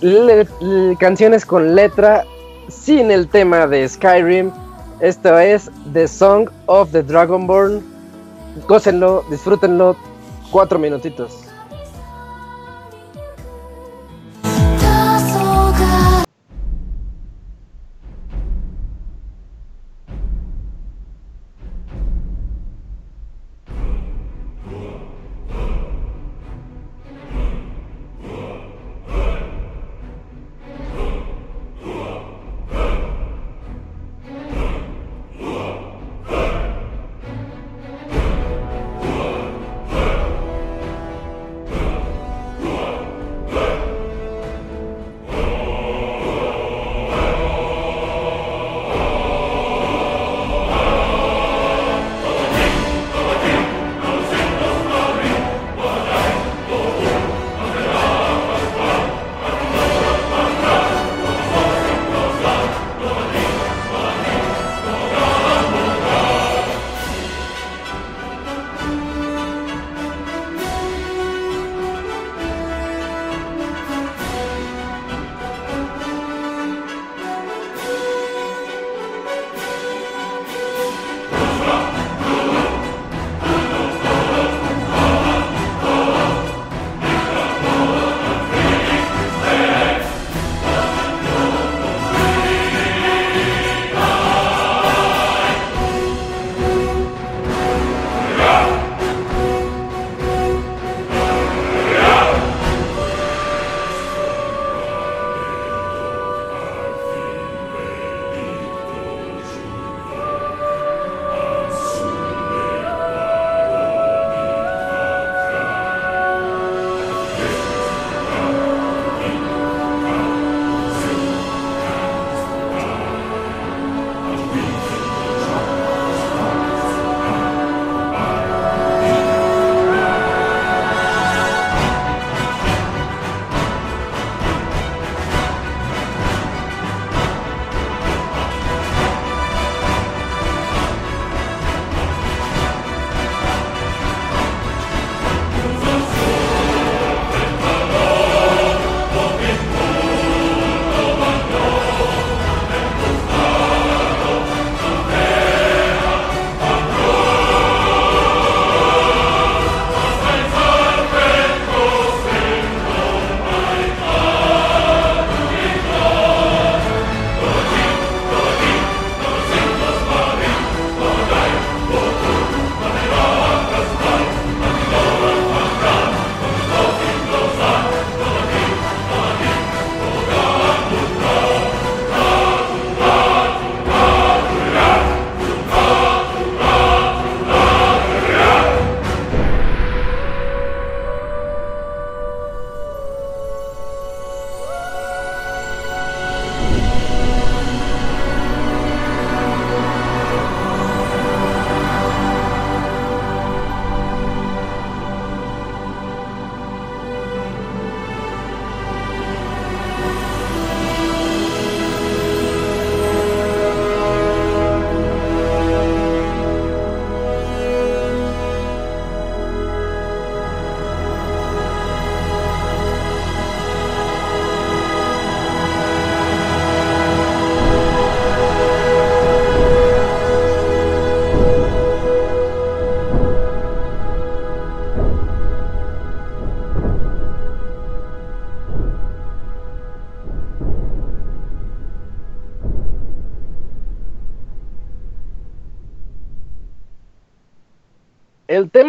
le- le- canciones con letra sin el tema de Skyrim. Esto es The Song of the Dragonborn. Gócenlo, disfrútenlo. Cuatro minutitos.「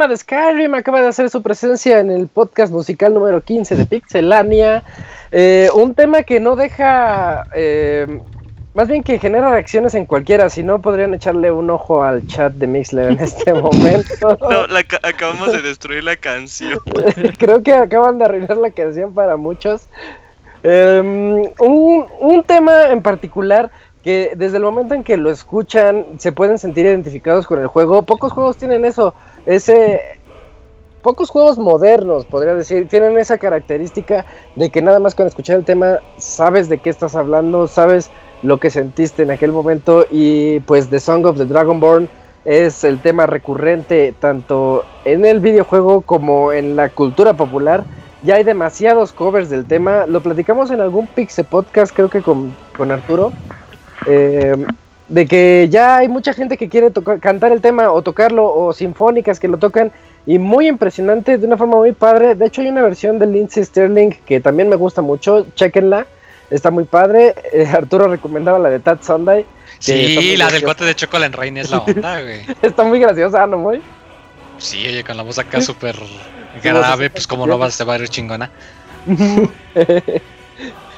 tema de Skyrim acaba de hacer su presencia en el podcast musical número 15 de Pixelania. Eh, un tema que no deja, eh, más bien que genera reacciones en cualquiera. Si no, podrían echarle un ojo al chat de Mixler en este momento. No, la ca- acabamos de destruir la canción. Creo que acaban de arruinar la canción para muchos. Um, un, un tema en particular que desde el momento en que lo escuchan se pueden sentir identificados con el juego. Pocos juegos tienen eso, ese pocos juegos modernos, podría decir, tienen esa característica de que nada más con escuchar el tema sabes de qué estás hablando, sabes lo que sentiste en aquel momento y pues The Song of the Dragonborn es el tema recurrente tanto en el videojuego como en la cultura popular. Ya hay demasiados covers del tema, lo platicamos en algún Pixel Podcast, creo que con, con Arturo, eh, de que ya hay mucha gente que quiere tocar, cantar el tema o tocarlo, o sinfónicas que lo tocan, y muy impresionante, de una forma muy padre. De hecho, hay una versión de Lindsay Sterling que también me gusta mucho, chequenla, está muy padre. Eh, Arturo recomendaba la de Tad Sunday. Sí, la del cuate de Chocolate Rain es la onda, güey. Está muy graciosa, ¿no, muy? Sí, oye, con la voz acá súper grave, pues como no vas a ver chingona.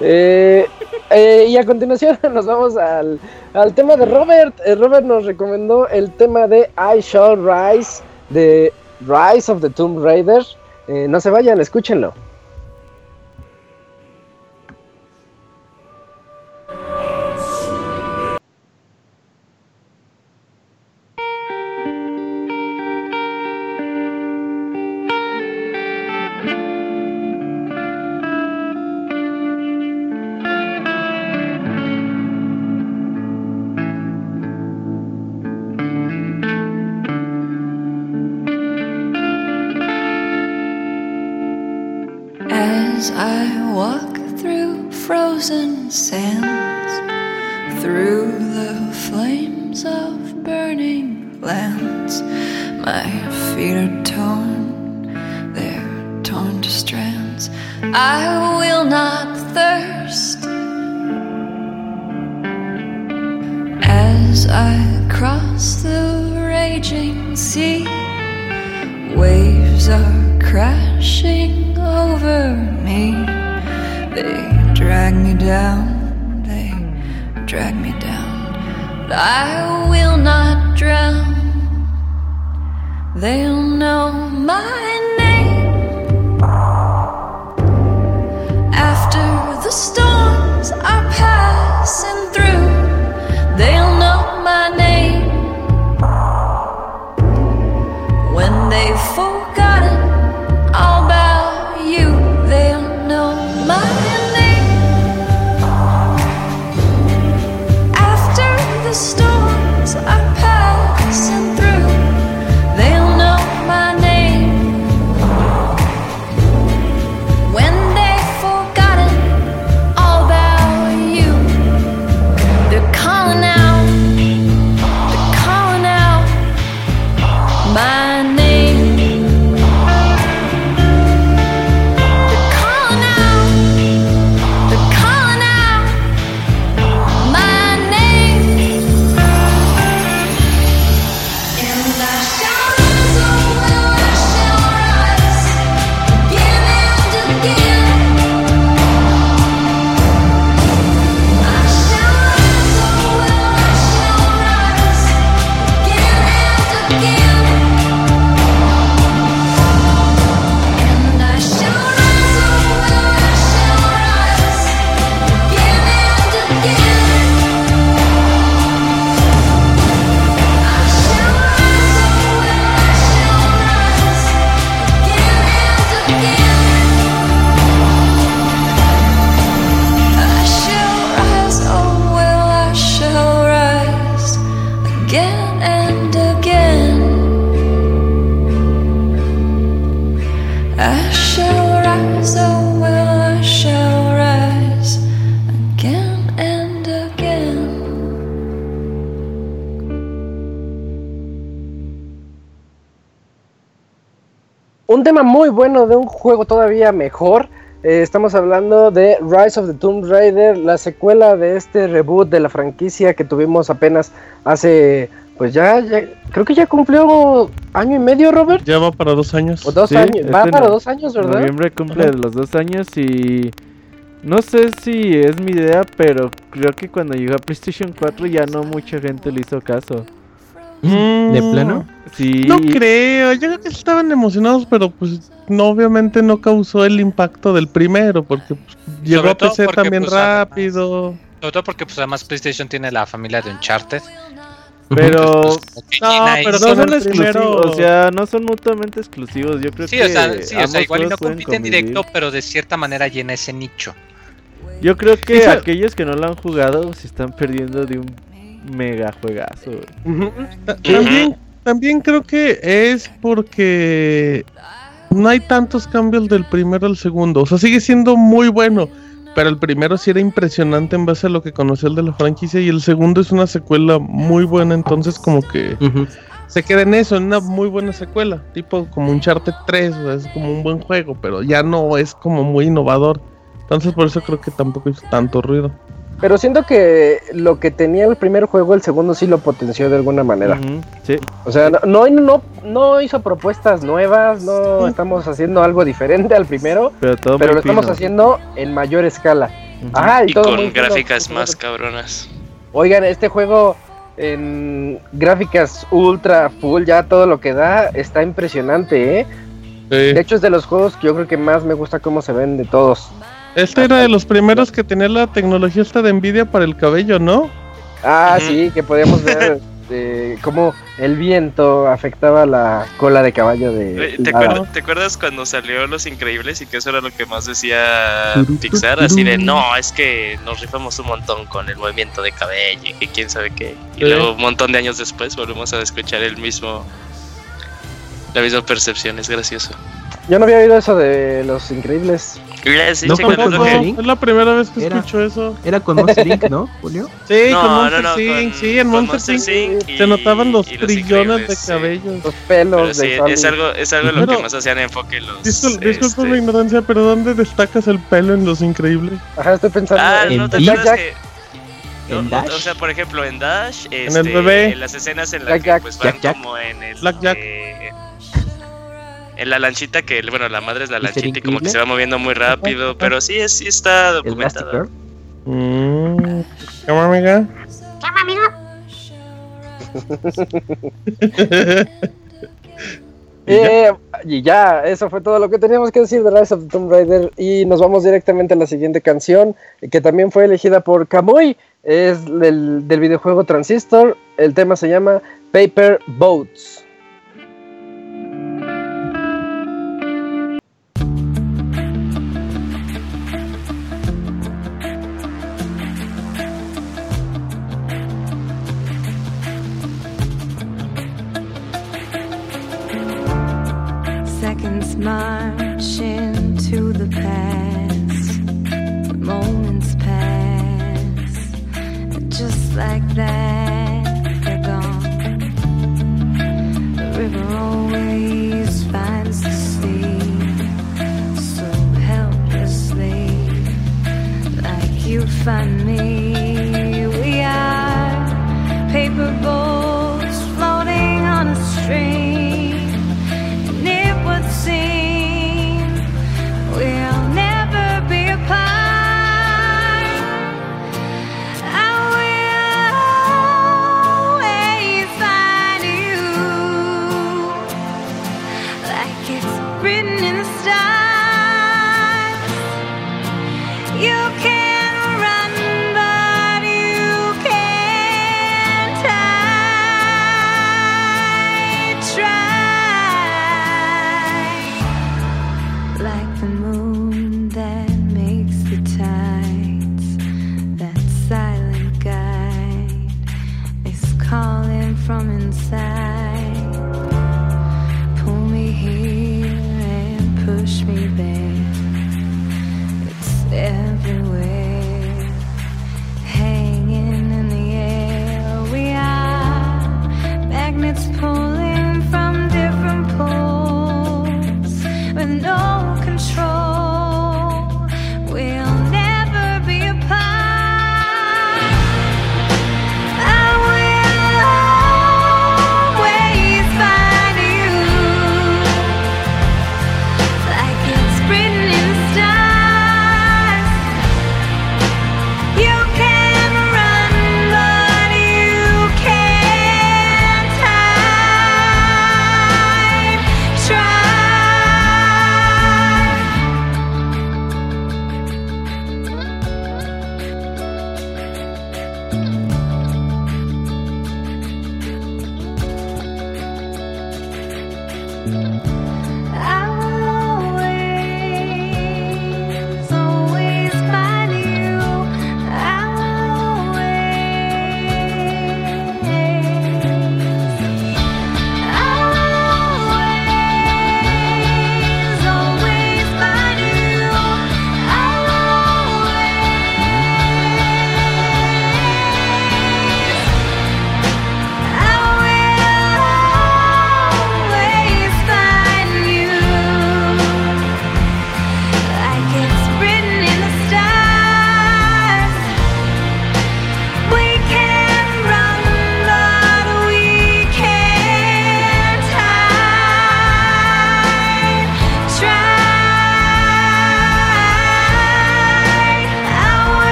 Eh, eh, y a continuación nos vamos al, al tema de Robert. Eh, Robert nos recomendó el tema de I Shall Rise, de Rise of the Tomb Raider. No se vayan, escúchenlo. Todavía mejor. Eh, estamos hablando de Rise of the Tomb Raider, la secuela de este reboot de la franquicia que tuvimos apenas hace pues ya, ya, creo que ya cumplió año y medio, Robert. Ya va para dos años. O dos Sí, años. Va este para no- dos años, ¿verdad? Noviembre cumple Ajá. los dos años y no sé si es mi idea, pero creo que cuando llegó a PlayStation 4 ya no mucha gente le hizo caso. Mm, ¿De plano? Sí, No creo, yo creo que estaban emocionados, pero pues no, obviamente no causó el impacto del primero, porque pues, llegó a PC porque, también pues, además- rápido. Sobre todo porque pues además PlayStation tiene la familia de Uncharted. pero Pues, No, pero hizo- son exclusivos, primero. o sea, no son mutuamente exclusivos. Yo creo Sí, que o sea, sí, o sea, igual y no compiten convivir. directo, pero de cierta manera llena ese nicho. Yo creo que aquellos que no lo han jugado se están perdiendo de un mega juegazo. También, también creo que es porque no hay tantos cambios del primero al segundo. O sea, sigue siendo muy bueno. Pero el primero sí era impresionante en base a lo que conocía el de la franquicia. Y el segundo es una secuela muy buena. Entonces, como que se queda en eso, en una muy buena secuela. Tipo como un Uncharted 3. o sea, es como un buen juego. Pero ya no es como muy innovador. Entonces, por eso creo que tampoco hizo tanto ruido. Pero siento que lo que tenía el primer juego, el segundo sí lo potenció de alguna manera. Sí. O sea, no, no, no, no hizo propuestas nuevas, no Sí. estamos haciendo algo diferente al primero, Pero todo pero muy lo estamos haciendo en mayor escala. Ujú. Ajá, y, Y todo con fino, gráficas más cabronas. Oigan, este juego en gráficas ultra full, ya todo lo que da, está impresionante, ¿eh? De hecho, es de los juegos que yo creo que más me gusta cómo se ven de todos. Este era de los primeros que tenía la tecnología esta de Nvidia para el cabello, ¿no? Ah, sí, que podíamos ver eh, cómo el viento afectaba la cola de caballo de... Güey, ¿Te, acuerdas, ¿Te acuerdas cuando salió Los Increíbles y que eso era lo que más decía Pixar? Así de, no, es que nos rifamos un montón con el movimiento de cabello y que quién sabe qué. Y Sí. luego un montón de años después volvemos a escuchar el mismo... La misma percepción, es gracioso. Yo no había oído eso de los increíbles. No. Es la primera vez que Era. escucho eso. Era con Monster Inc, ¿no, Julio? Sí, No, con Monster no, Inc. con- sí, en Monster, Inc. Inc. se notaban los y trillones de sí. cabellos. Los pelos Pero sí, de es algo, es algo en lo que más hacían enfoque los... Discul- Disculpa este, mi ignorancia, pero ¿dónde destacas el pelo en Los Increíbles? Ajá, estoy pensando Ah, en ¿no te en que... no, ¿En Dash? o sea, por ejemplo, en Dash, el este, bebé. en las escenas en las que pues van Jack Jack. como en el... Jack Jack. eh, en la lanchita que, bueno, la madre es la ¿Mr. lanchita y como que se va moviendo muy rápido, pero sí, es, sí está documentado. Mm, ¿Cómo, amiga? Eh, y ya, eso fue todo lo que teníamos que decir de Rise of the Tomb Raider. Y nos vamos directamente a la siguiente canción, que también fue elegida por Kamui. Es del, del videojuego Transistor. El tema se llama Paper Boats.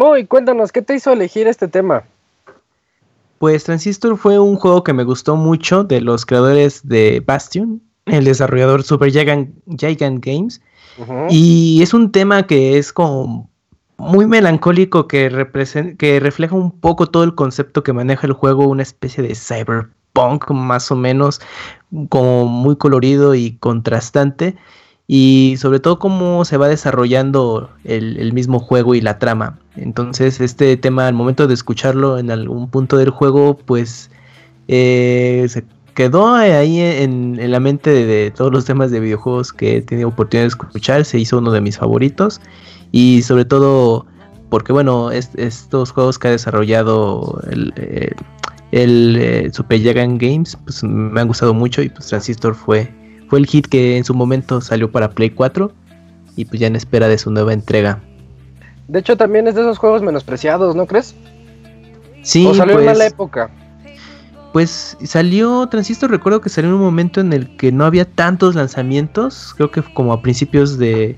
Camuy, cuéntanos, ¿qué te hizo elegir este tema? Pues Transistor fue un juego que me gustó mucho de los creadores de Bastion, el desarrollador Super Gigant, Gigant Games. Y es un tema que es como muy melancólico que, que refleja un poco todo el concepto que maneja el juego, una especie de cyberpunk más o menos, como muy colorido y contrastante. Y sobre todo cómo se va desarrollando el, mismo juego y la trama. Entonces este tema al momento de escucharlo en algún punto del juego, pues eh, se quedó ahí en, en la mente de, todos los temas de videojuegos que he tenido oportunidad de escuchar. Se hizo uno de mis favoritos. Y sobre todo porque, bueno, es- estos juegos que ha desarrollado el, eh, el eh, Super Giant Games, pues me han gustado mucho. Y pues Transistor fue, fue el hit que en su momento salió para Play 4. Y pues ya en espera de su nueva entrega. De hecho, también es de esos juegos menospreciados, ¿no crees? Sí, o salió en pues, mala época. Pues salió Transistor, recuerdo que salió en un momento en el que no había tantos lanzamientos, creo que como a principios de...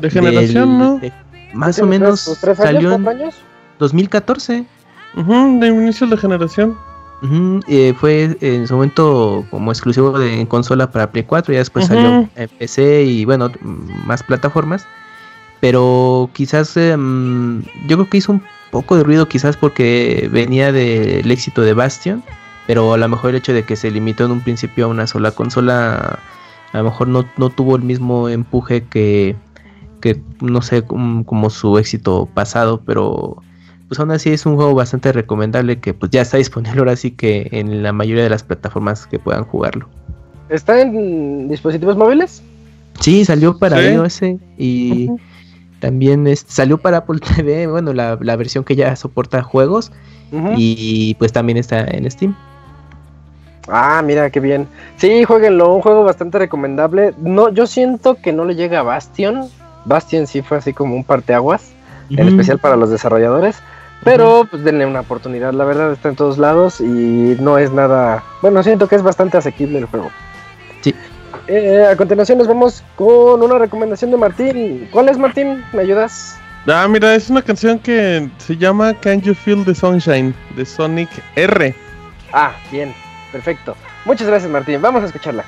De generación, del- ¿no? de- más ¿Qué o menos tres- tres años, salió en cuatro años? 2014. Ujú, de inicio de generación. Eh, fue en su momento como exclusivo de en consola para Play 4, ya después salió en PC y bueno, más plataformas. Pero quizás eh, mm, yo creo que hizo un poco de ruido quizás porque venía del éxito de Bastion, pero a lo mejor el hecho de que se limitó en un principio a una sola consola, a lo mejor no, no tuvo el mismo empuje que, que no sé, como, como su éxito pasado, pero pues aún así es un juego bastante recomendable que pues ya está disponible ahora sí que en la mayoría de las plataformas que puedan jugarlo. ¿Está en dispositivos móviles? Sí, salió para Sí. iOS y también es- salió para Apple TV, bueno, la, la versión que ya soporta juegos y pues también está en Steam. Ah, mira, qué bien. Sí, jueguenlo, un juego bastante recomendable. No, yo siento que no le llega a Bastion. Bastion sí fue así como un parteaguas, en especial para los desarrolladores. Pero pues denle una oportunidad, la verdad está en todos lados y no es nada... Bueno, siento que es bastante asequible el juego. Sí. Eh, a continuación nos vamos con una recomendación de Martín. ¿Cuál es Martín? ¿Me ayudas? Ah, mira, es una canción que se llama Can You Feel the Sunshine de Sonic R. Ah, bien, perfecto. Muchas gracias Martín, vamos a escucharla.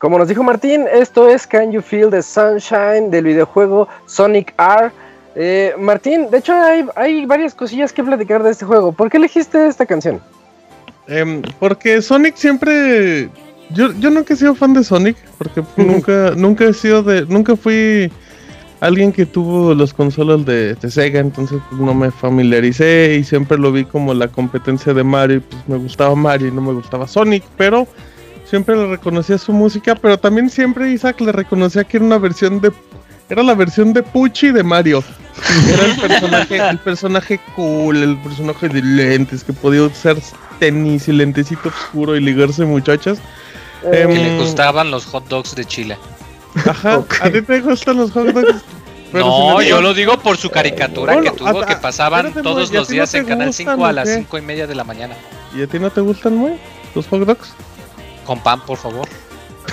Como nos dijo Martín, esto es Can You Feel the Sunshine del videojuego Sonic R. Eh, Martín, de hecho hay, hay varias cosillas que platicar de este juego. ¿Por qué elegiste esta canción? Em, porque Sonic siempre. Yo, yo nunca he sido fan de Sonic. Porque nunca, nunca he sido de. Nunca fui alguien que tuvo las consolas de, de Sega. Entonces pues, no me familiaricé. Y siempre lo vi como la competencia de Mario. Pues me gustaba Mario y no me gustaba Sonic. Pero siempre le reconocía su música. Pero también siempre Isaac le reconocía que era una versión de. Era la versión de Pucci de Mario. Era el personaje, el personaje cool, el personaje de lentes que podía usar tenis y lentecito oscuro y ligarse muchachas. Em, Que le gustaban los hot dogs de Chile. Ajá, ¿a ti te gustan los hot dogs? Pero no, yo lo digo por su caricatura Bueno, que tuvo, hasta- que pasaban espérate, todos güey, ¿y a los no días en Canal gustan 5 a las qué? 5 y media de la mañana. ¿Y a ti no te gustan, güey? ¿Los hot dogs? Con pan, por favor.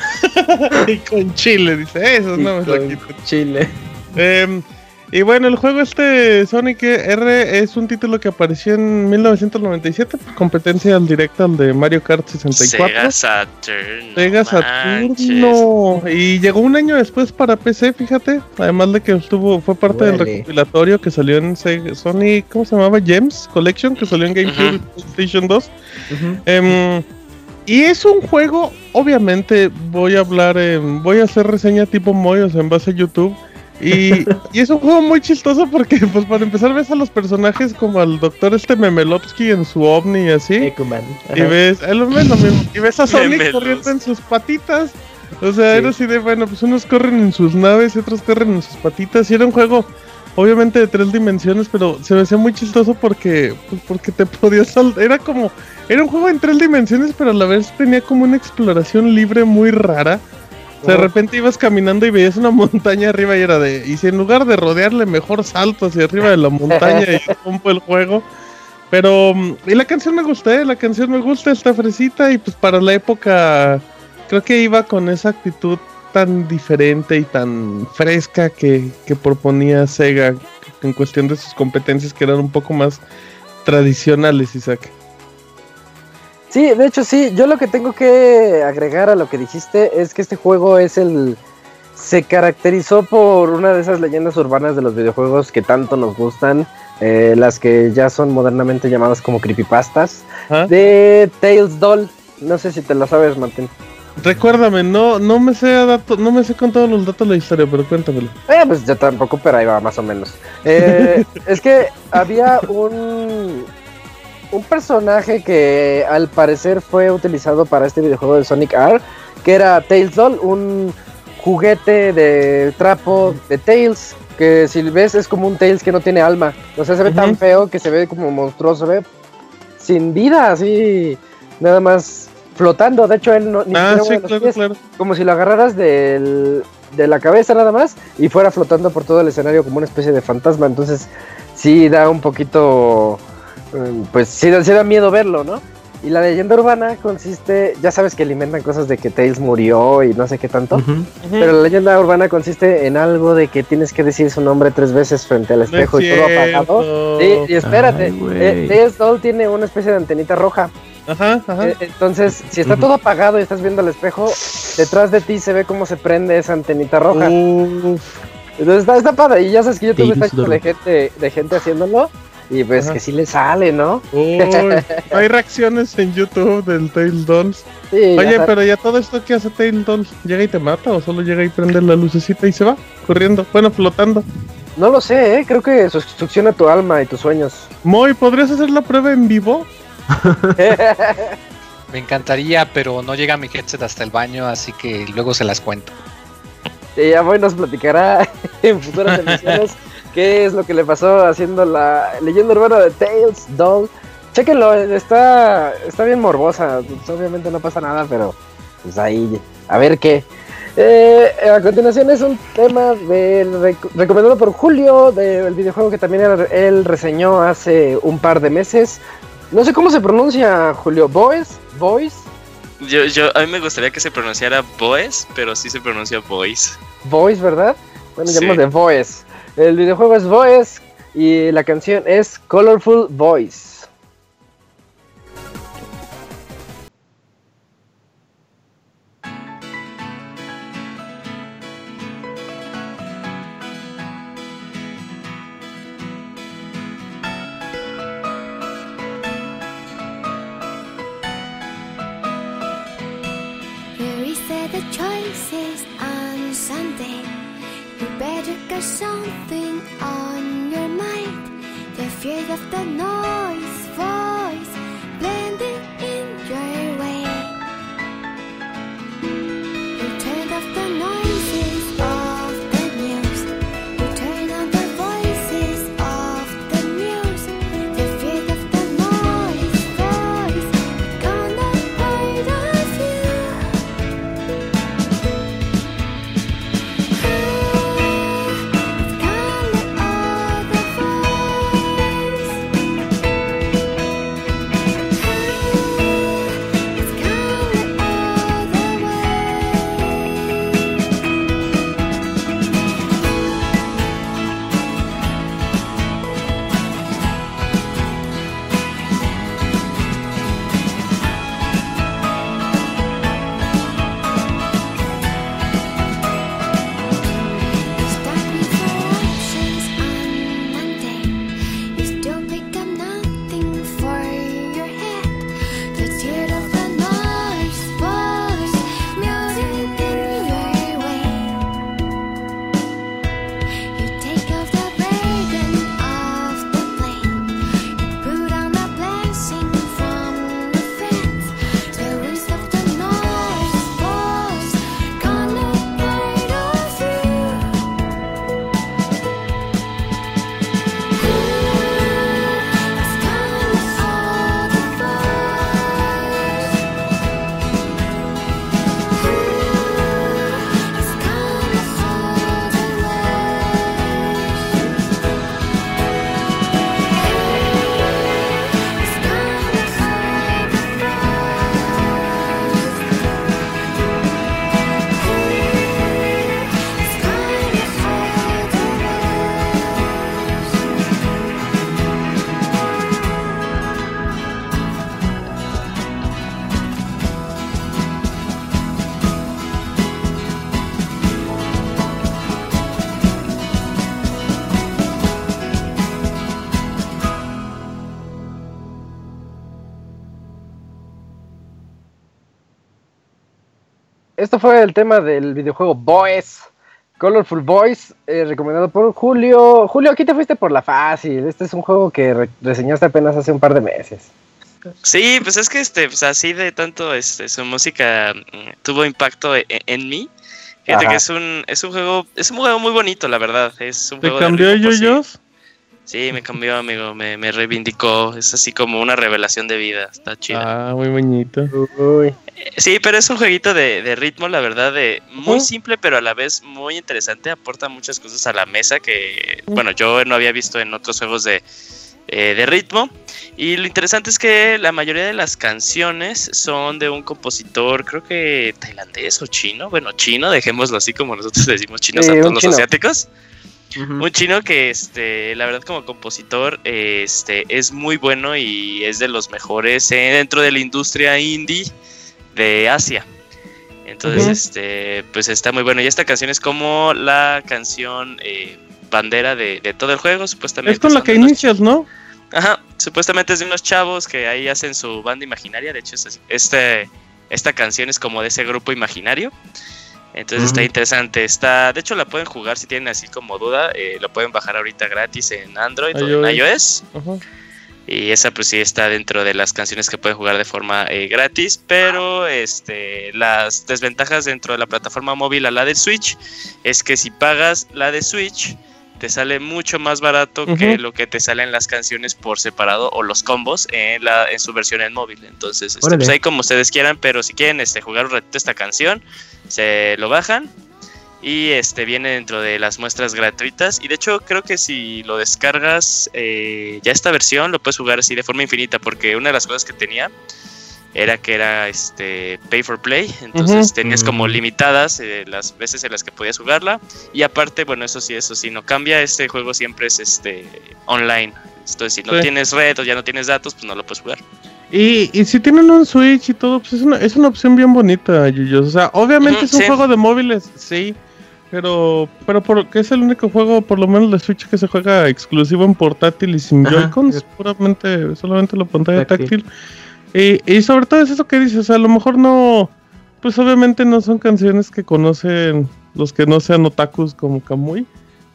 y con chile, dice, esos no me lo quito. Chile. Em, y bueno, el juego este Sonic R es un título que apareció en 1997, competencia al directa al de Mario Kart 64. Sega Saturn. no Sega manches. Saturno y llegó un año después para PC, fíjate, además de que estuvo fue parte del recopilatorio que salió en Sega- Sony, ¿cómo se llamaba? Gems Collection que salió en GameCube y PlayStation 2. Em, y es un juego, obviamente voy a hablar, en- voy a hacer reseña tipo Moyos en base a YouTube. Y, y es un juego muy chistoso porque, pues, para empezar, ves a los personajes como al doctor este Memelovsky en su ovni y así. Y ves, es lo mismo, mismo, y ves a Sonic Memelos. corriendo en sus patitas. O sea, Sí. era así de, bueno, pues unos corren en sus naves y otros corren en sus patitas. Y era un juego, obviamente, de tres dimensiones, pero se me hacía muy chistoso porque, pues, porque te podías saltar. Era como, era un juego en tres dimensiones, pero a la vez tenía como una exploración libre muy rara. O sea, de repente ibas caminando y veías una montaña arriba y era de, y si en lugar de rodearle, mejor salto hacia arriba de la montaña y rompo el juego. Pero, mm, y la canción me gusta, ¿eh? la canción me gusta, está fresita y pues para la época creo que iba con esa actitud tan diferente y tan fresca que, que proponía Sega en cuestión de sus competencias que eran un poco más tradicionales, Isaac. Sí, de hecho sí, yo lo que tengo que agregar a lo que dijiste es que este juego es el... Se caracterizó por una de esas leyendas urbanas de los videojuegos que tanto nos gustan, eh, las que ya son modernamente llamadas como creepypastas, Ajá. de Tales Doll. No sé si te lo sabes, Martín. Recuérdame, no, no me sé dato- no me sé con todos los datos la historia, pero cuéntamelo. Eh, pues yo tampoco, pero ahí va más o menos. Eh, es que había un un personaje que al parecer fue utilizado para este videojuego de Sonic R, que era Tails Doll, un juguete de trapo de Tails, que si ves es como un Tails que no tiene alma. O sea, se ve tan feo que se ve como monstruoso, se ve sin vida, así, nada más flotando. De hecho, él no, ni Ah, siquiera sí, claro, pies claro. como si lo agarraras del, de la cabeza nada más y fuera flotando por todo el escenario como una especie de fantasma. Entonces sí da un poquito, eh, pues sí, da- sí da miedo verlo, ¿no? Y la leyenda urbana consiste, ya sabes que alimentan cosas de que Tails murió y no sé qué tanto, pero la leyenda urbana consiste en algo de que tienes que decir su nombre tres veces frente al No es espejo y todo apagado. Sí, y espérate, Ay, eh, Tails Doll tiene una especie de antenita roja. Ajá, ajá. Eh, Entonces, si está todo apagado y estás viendo al espejo, detrás de ti se ve cómo se prende esa antenita roja. Uf, Entonces está, está padre. Y ya sabes que YouTube Tails está lleno de gente, de gente haciéndolo. Y pues Ajá. que sí le sale, ¿no? uy, hay reacciones en YouTube del Tail Dolls. Sí, Oye, pero ya todo esto que hace Tail Dolls, ¿llega y te mata o solo llega y prende la lucecita y se va? Corriendo, bueno, flotando. No lo sé, ¿eh? creo que su- succiona tu alma y tus sueños. Moy, ¿podrías hacer la prueba en vivo? Me encantaría, pero no llega mi headset hasta el baño, así que luego se las cuento. Y ya Boy nos platicará en futuras emisiones qué es lo que le pasó haciendo la leyenda urbana de Tails Doll. Chéquenlo, está, está bien morbosa. Pues, obviamente no pasa nada, pero pues ahí, a ver qué. Eh, a continuación es un tema del rec- recomendado por Julio del videojuego que también él reseñó hace un par de meses. No sé cómo se pronuncia, Julio. ¿Boys? ¿Boys? Yo, yo, a mí me gustaría que se pronunciara Boys, pero sí se pronuncia Boys. Voice, ¿verdad? Bueno, Sí. llamamos de Voice. El videojuego es Voice y la canción es Colorful Voice. The noise, Esto fue el tema del videojuego Boys, Colorful Boys, eh, recomendado por Julio. Julio, aquí te fuiste por la fácil. Este es un juego que re- reseñaste apenas hace un par de meses. Sí, pues es que este, pues así de tanto este, su música mm, tuvo impacto e- e- en, mí. Fíjate Ajá. que es un, es un juego, es un juego muy bonito, la verdad. Es un ¿Te juego de cambió ritmo, pues? Sí, me cambió, amigo, me, me reivindicó. Es así como una revelación de vida. Está chido. Ah, muy bonito. Uy. Sí, pero es un jueguito de, de ritmo, la verdad, de muy simple, pero a la vez muy interesante. Aporta muchas cosas a la mesa que, bueno, yo no había visto en otros juegos de, eh, de ritmo. Y lo interesante es que la mayoría de las canciones son de un compositor, creo que tailandés o chino. Bueno, chino, dejémoslo así como nosotros decimos chinos a todos los chino. asiáticos. Un chino que, este, la verdad, como compositor, este, es muy bueno y es de los mejores eh, dentro de la industria indie de Asia. Entonces, este, pues está muy bueno. Y esta canción es como la canción eh, bandera de, de todo el juego, supuestamente. Es con la que unos- inicias, ¿no? Ajá, supuestamente es de unos chavos que ahí hacen su banda imaginaria. De hecho, es así- este, esta canción es como de ese grupo imaginario. Entonces está interesante. Está, de hecho, la pueden jugar si tienen así como duda. eh, lo pueden bajar ahorita gratis en Android o en iOS. iOS. Ajá. Y esa pues sí está dentro de las canciones que pueden jugar de forma eh, gratis, pero este las desventajas dentro de la plataforma móvil a la de Switch es que si pagas la de Switch te sale mucho más barato que lo que te salen las canciones por separado o los combos en la en su versión en móvil. Entonces, este, pues ahí como ustedes quieran, pero si quieren este jugar un ratito esta canción, se lo bajan y este viene dentro de las muestras gratuitas y de hecho creo que si lo descargas eh, ya esta versión lo puedes jugar así de forma infinita porque una de las cosas que tenía era que era este pay for play entonces tenías como limitadas eh, las veces en las que podías jugarla y aparte bueno eso sí eso sí no cambia este juego siempre es este online entonces si no Sí. tienes red o ya no tienes datos pues no lo puedes jugar Y, y si tienen un Switch y todo, pues es una, es una opción bien bonita, Yuyos. O sea, obviamente es un sí. juego de móviles, sí. Pero, pero porque es el único juego, por lo menos de Switch, que se juega exclusivo en portátil y sin Joy-Cons. Puramente, solamente la pantalla Táctil. táctil. Y, y sobre todo es eso que dices, o sea, a lo mejor no, pues obviamente no son canciones que conocen los que no sean otakus como Kamui,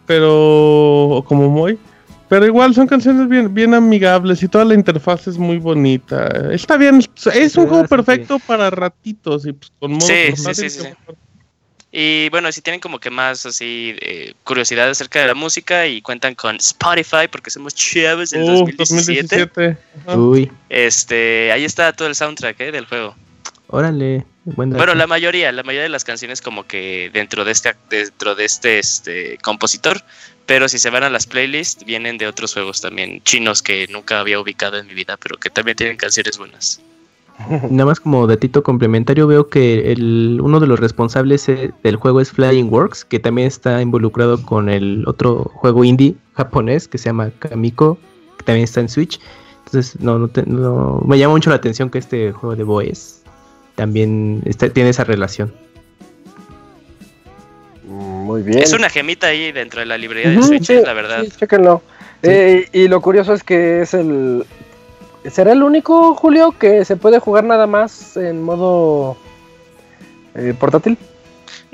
pero o como Moy, pero igual son canciones bien bien amigables y toda la interfaz es muy bonita. Está bien, es un Ah, juego perfecto para ratitos y pues, con modo Sí, sí, portátil sí, sí, que- sí. Y bueno, si tienen como que más así eh, curiosidad acerca de la música y cuentan con Spotify porque somos chavos del Uh, 2017, 2017. Ajá. Uy, este, ahí está todo el soundtrack eh, del juego. órale. Bueno, la mayoría, la mayoría de las canciones como que dentro de este dentro de este, este compositor, pero si se van a las playlists vienen de otros juegos también chinos que nunca había ubicado en mi vida, pero que también tienen canciones buenas. Nada más como datito complementario, veo que el, uno de los responsables eh, del juego es Flying Works, que también está involucrado con el otro juego indie japonés que se llama Kamiko, que también está en Switch. Entonces, no, no, te- no- me llama mucho la atención que este juego de Boys también está- tiene esa relación. Muy bien. Es una gemita ahí dentro de la librería de Switch, sí, eh, la verdad. sí, chéquenlo. Eh, y lo curioso es que es el. ¿Será el único, Julio, que se puede jugar nada más en modo eh, portátil?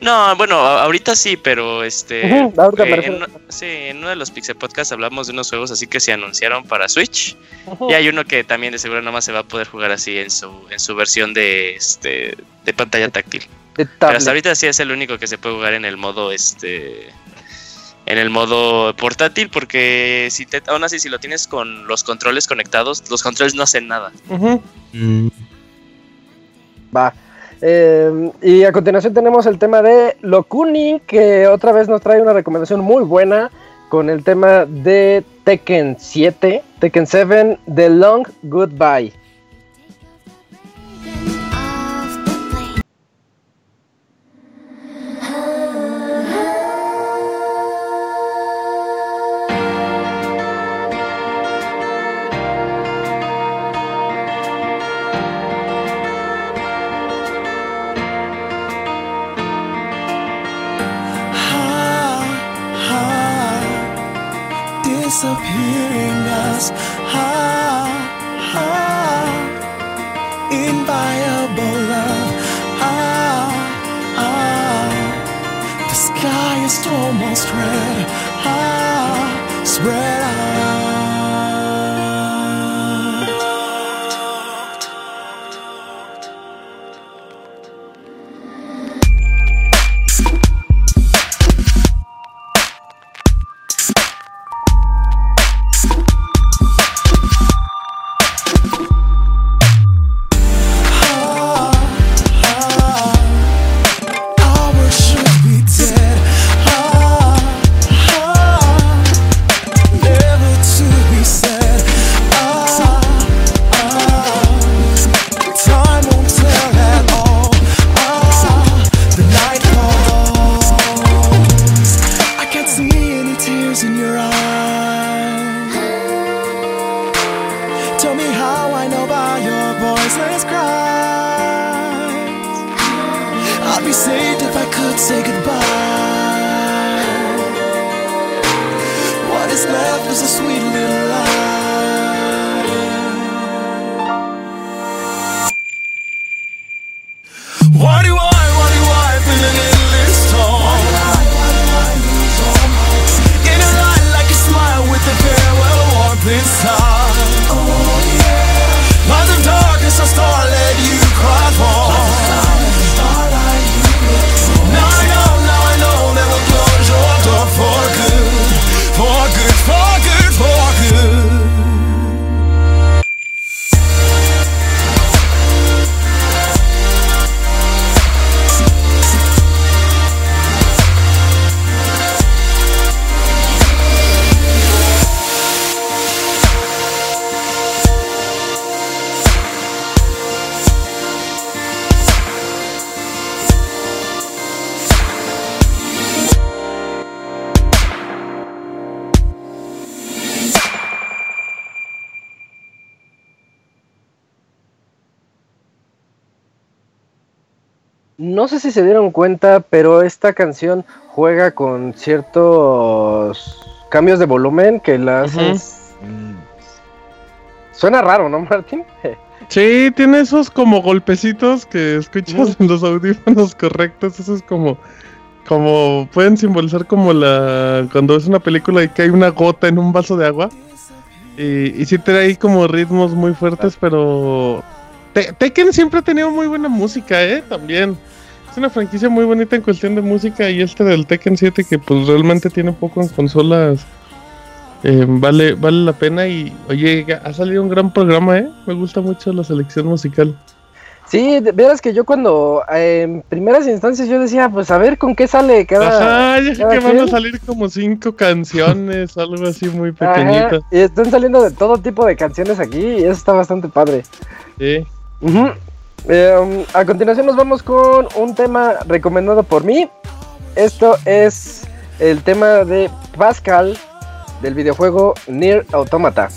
No, bueno, ahorita sí, pero este. Ahorita eh, refiero- en, sí, en uno de los Pixel Podcasts hablamos de unos juegos así que se anunciaron para Switch. Y hay uno que también de seguro nomás se va a poder jugar así en su, en su versión de este de pantalla táctil. De Pero hasta ahorita sí es el único que se puede jugar en el modo este en el modo portátil porque si te, aún así si lo tienes con los controles conectados, los controles no hacen nada. Mm, Va. Eh, y a continuación tenemos el tema de Lokuni, que otra vez nos trae una recomendación muy buena con el tema de Tekken 7, Tekken 7, The Long Goodbye. No sé si se dieron cuenta, pero esta canción juega con ciertos cambios de volumen que la hacen. Ujú. Suena raro, ¿no, Martín? Sí, tiene esos como golpecitos que escuchas en los audífonos correctos. Eso es como, como pueden simbolizar como la cuando ves una película y que hay una gota en un vaso de agua. Y, y sí trae ahí como ritmos muy fuertes, pero Te- Tekken siempre ha tenido muy buena música, eh, también. Es una franquicia muy bonita en cuestión de música y este del Tekken 7 que pues realmente tiene poco en consolas. eh, vale, vale la pena y oye, ha salido un gran programa, eh. Me gusta mucho la selección musical. Sí, de veras que yo cuando eh, en primeras instancias yo decía, pues a ver con qué sale cada... Ajá, ya sé cada que van a salir como cinco canciones, algo así muy Ajá, pequeñito. y están saliendo de todo tipo de canciones aquí y eso está bastante padre. Sí. Ujú. Eh, a continuación nos vamos con un tema recomendado por mí. Esto es el tema de Pascal del videojuego Nier Automata.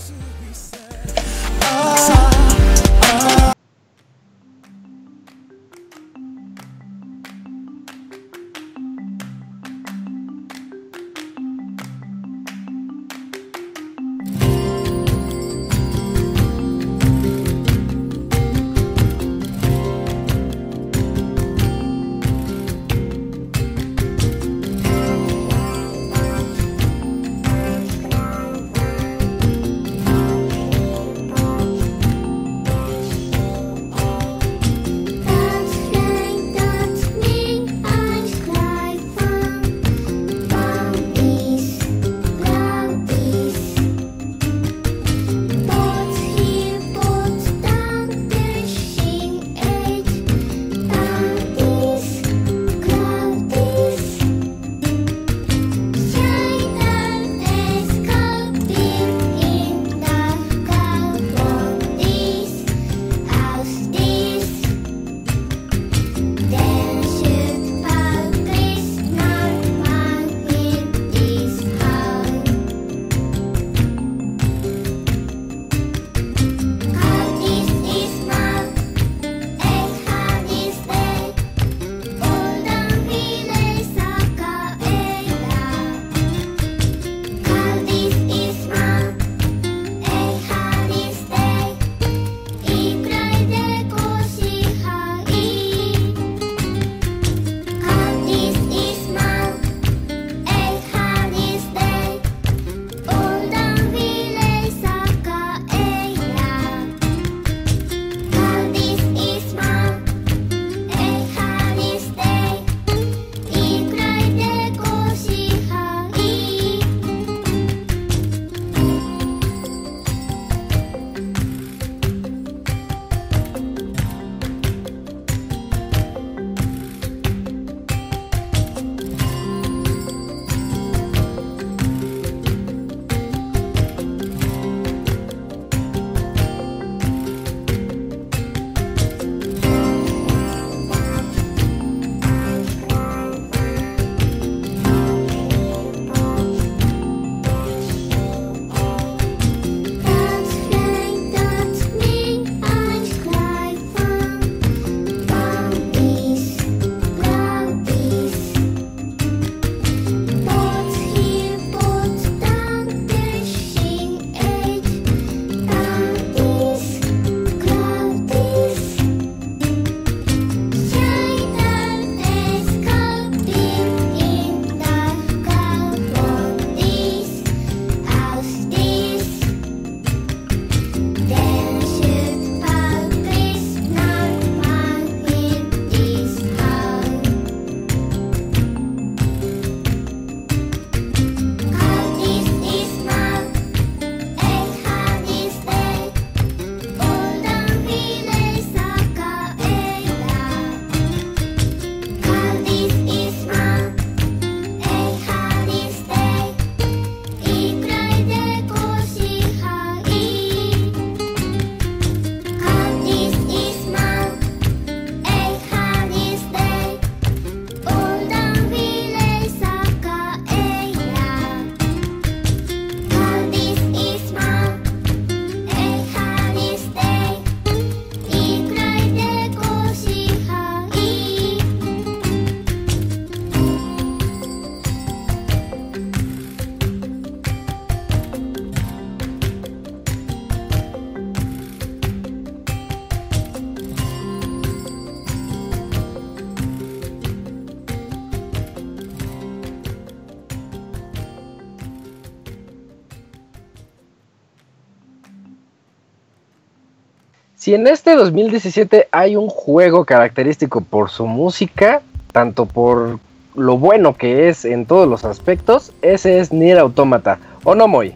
Si en este 2017 hay un juego característico por su música, tanto por lo bueno que es en todos los aspectos, ese es Nier Automata. ¿O no, Moy?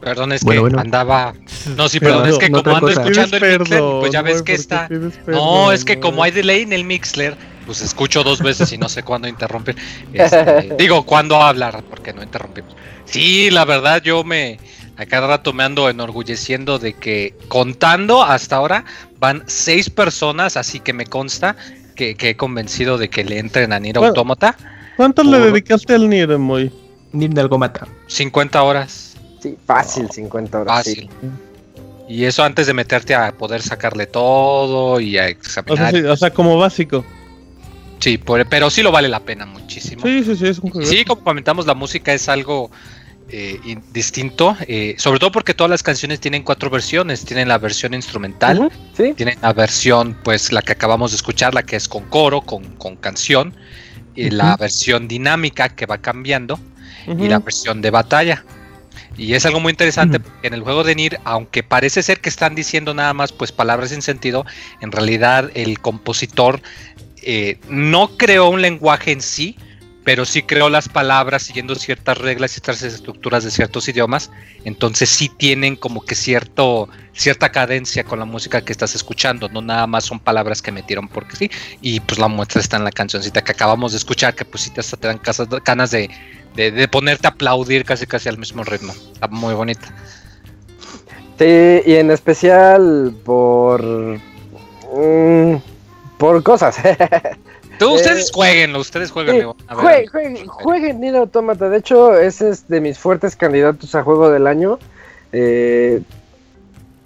Perdón, es Bueno, que bueno. andaba. No, sí, perdón, es que no, como ando cosa. escuchando el Pides Mixler, pues ya perdón, ves que ¿por está. No, perdón, es que como hay delay en el Mixler, pues escucho dos veces y no sé cuándo interrumpir. Este, digo, cuándo hablar, porque no interrumpimos. Sí, la verdad, yo me. A cada rato me ando enorgulleciendo de que contando hasta ahora van seis personas, así que me consta que, que he convencido de que le entren a Nier Bueno. Automata ¿Cuánto le dedicaste al Nier, Moy? Nier de algo mata. 50 horas. Sí, fácil, 50 horas. sí. Fácil. Y eso antes de meterte a poder sacarle todo y a O sea, examinar. sí, o sea, como básico. Sí, por- pero sí lo vale la pena muchísimo. Sí, sí, sí, es un juego. sí, como comentamos, la música es algo eh, in- distinto, eh, sobre todo porque todas las canciones tienen cuatro versiones. Tienen la versión instrumental, Sí, tienen la versión, pues la que acabamos de escuchar, la que es con coro, con, con canción, y la versión dinámica que va cambiando, y la versión de batalla. Y es algo muy interesante porque en el juego de Nier, aunque parece ser que están diciendo nada más pues palabras sin sentido, en realidad el compositor eh, no creó un lenguaje en sí, pero sí creó las palabras siguiendo ciertas reglas y ciertas estructuras de ciertos idiomas. Entonces sí tienen como que cierto, cierta cadencia con la música que estás escuchando, no nada más son palabras que metieron porque sí. Y pues la muestra está en la cancioncita que acabamos de escuchar, que pues sí te hasta te dan ganas de, de, de ponerte a aplaudir casi casi al mismo ritmo. Está muy bonita. sí, y en especial por. mm, por cosas. Tú, Eh, ustedes jueguenlo, ustedes jueguenlo. Sí, A ver. jue- jue- jueguen Nier Automata. De hecho, ese es de mis fuertes candidatos a juego del año. Eh,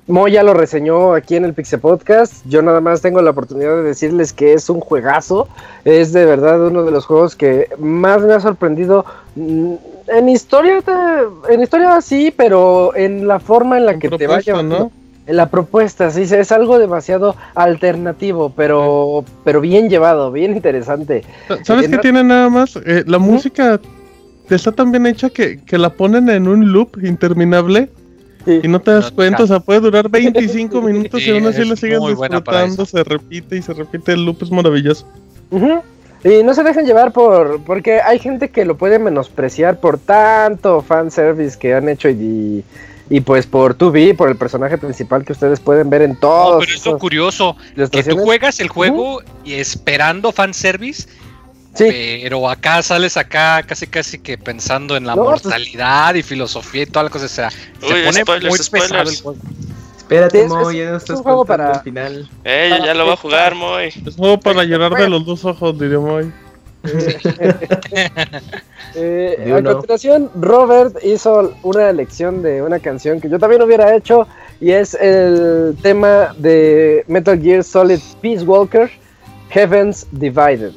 Mo ya lo reseñó aquí en el Pixel Podcast. Yo nada más tengo la oportunidad de decirles que es un juegazo. Es de verdad uno de los juegos que más me ha sorprendido. mm, En historia, te- en historia sí, pero en la forma en la En que te propuesta, vaya. ¿no? La propuesta, sí, es algo demasiado alternativo, pero, pero bien llevado, bien interesante. ¿Sabes qué no- tiene nada más? Eh, la música está tan bien hecha que, que la ponen en un loop interminable Sí. y no te das No, cuenta. O sea, puede durar 25 minutos Sí, y aún así buena para disfrutando. Se repite y se repite. El loop es maravilloso. Y no se dejen llevar por. Porque hay gente que lo puede menospreciar por tanto fanservice que han hecho y. Y pues por 2B, por el personaje principal que ustedes pueden ver en No, todos. pero es lo curioso, que tú juegas el juego y esperando fanservice, Sí, pero acá sales acá casi casi que pensando en la No, pues- mortalidad y filosofía y toda la cosa, o sea, se Uy, pone spoilers, muy pesado el juego. Espérate, Sí, es- Mo, es- ya no es estás un juego para- el final. Eh, ya, ya lo va a jugar, Moy. Es juego para llorar de los dos ojos, diría Moy. Eh, a continuación, Robert hizo una elección de una canción que yo también hubiera hecho y es el tema de Metal Gear Solid Peace Walker, Heavens Divided.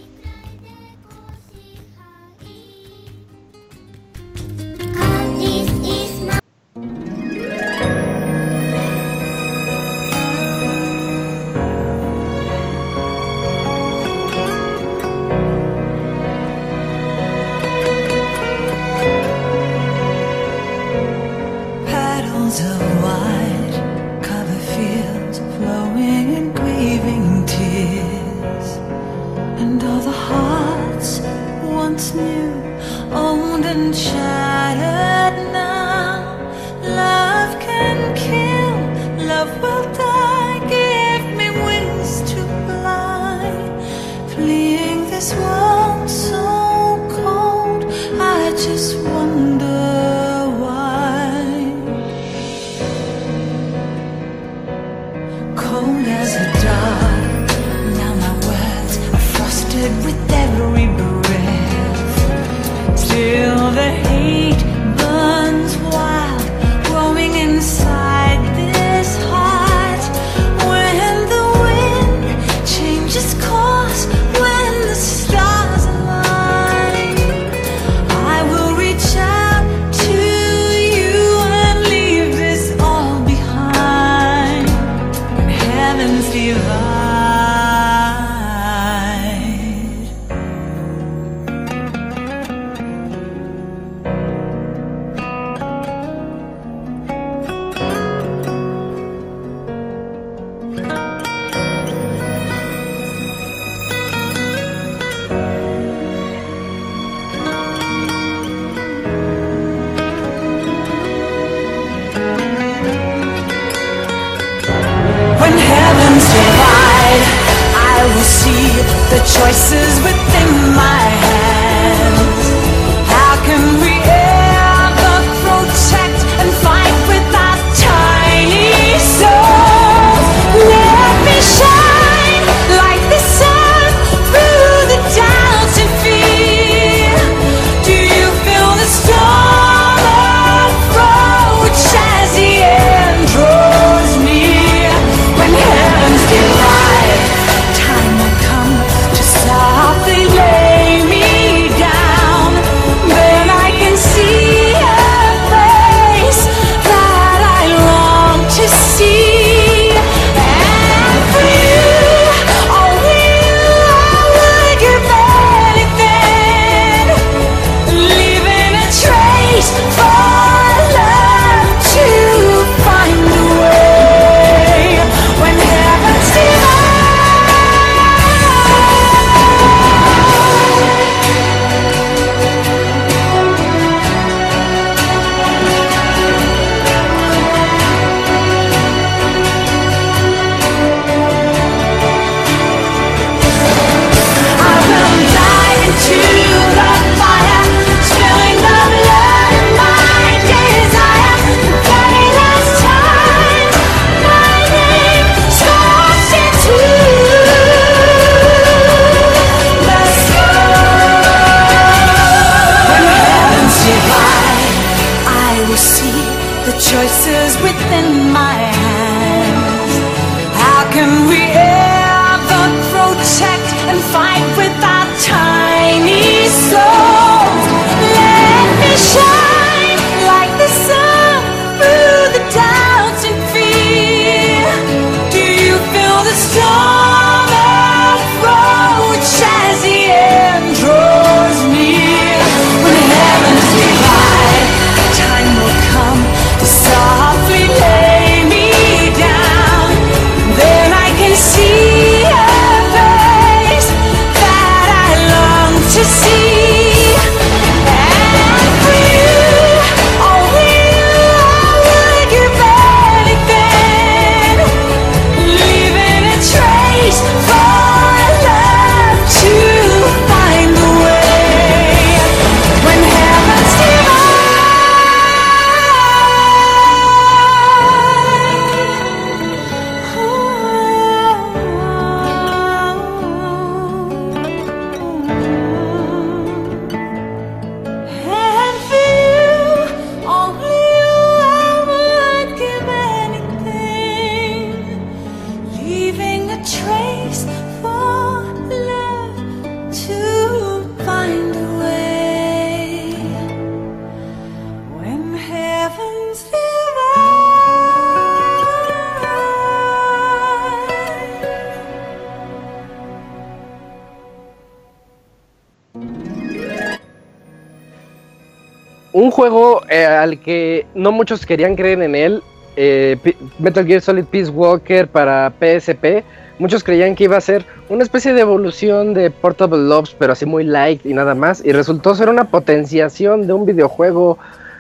Que no muchos querían creer en él, eh, Metal Gear Solid Peace Walker para PSP. Muchos creían que iba a ser una especie de evolución de Portable Loves, pero así muy light y nada más. Y resultó ser una potenciación de un videojuego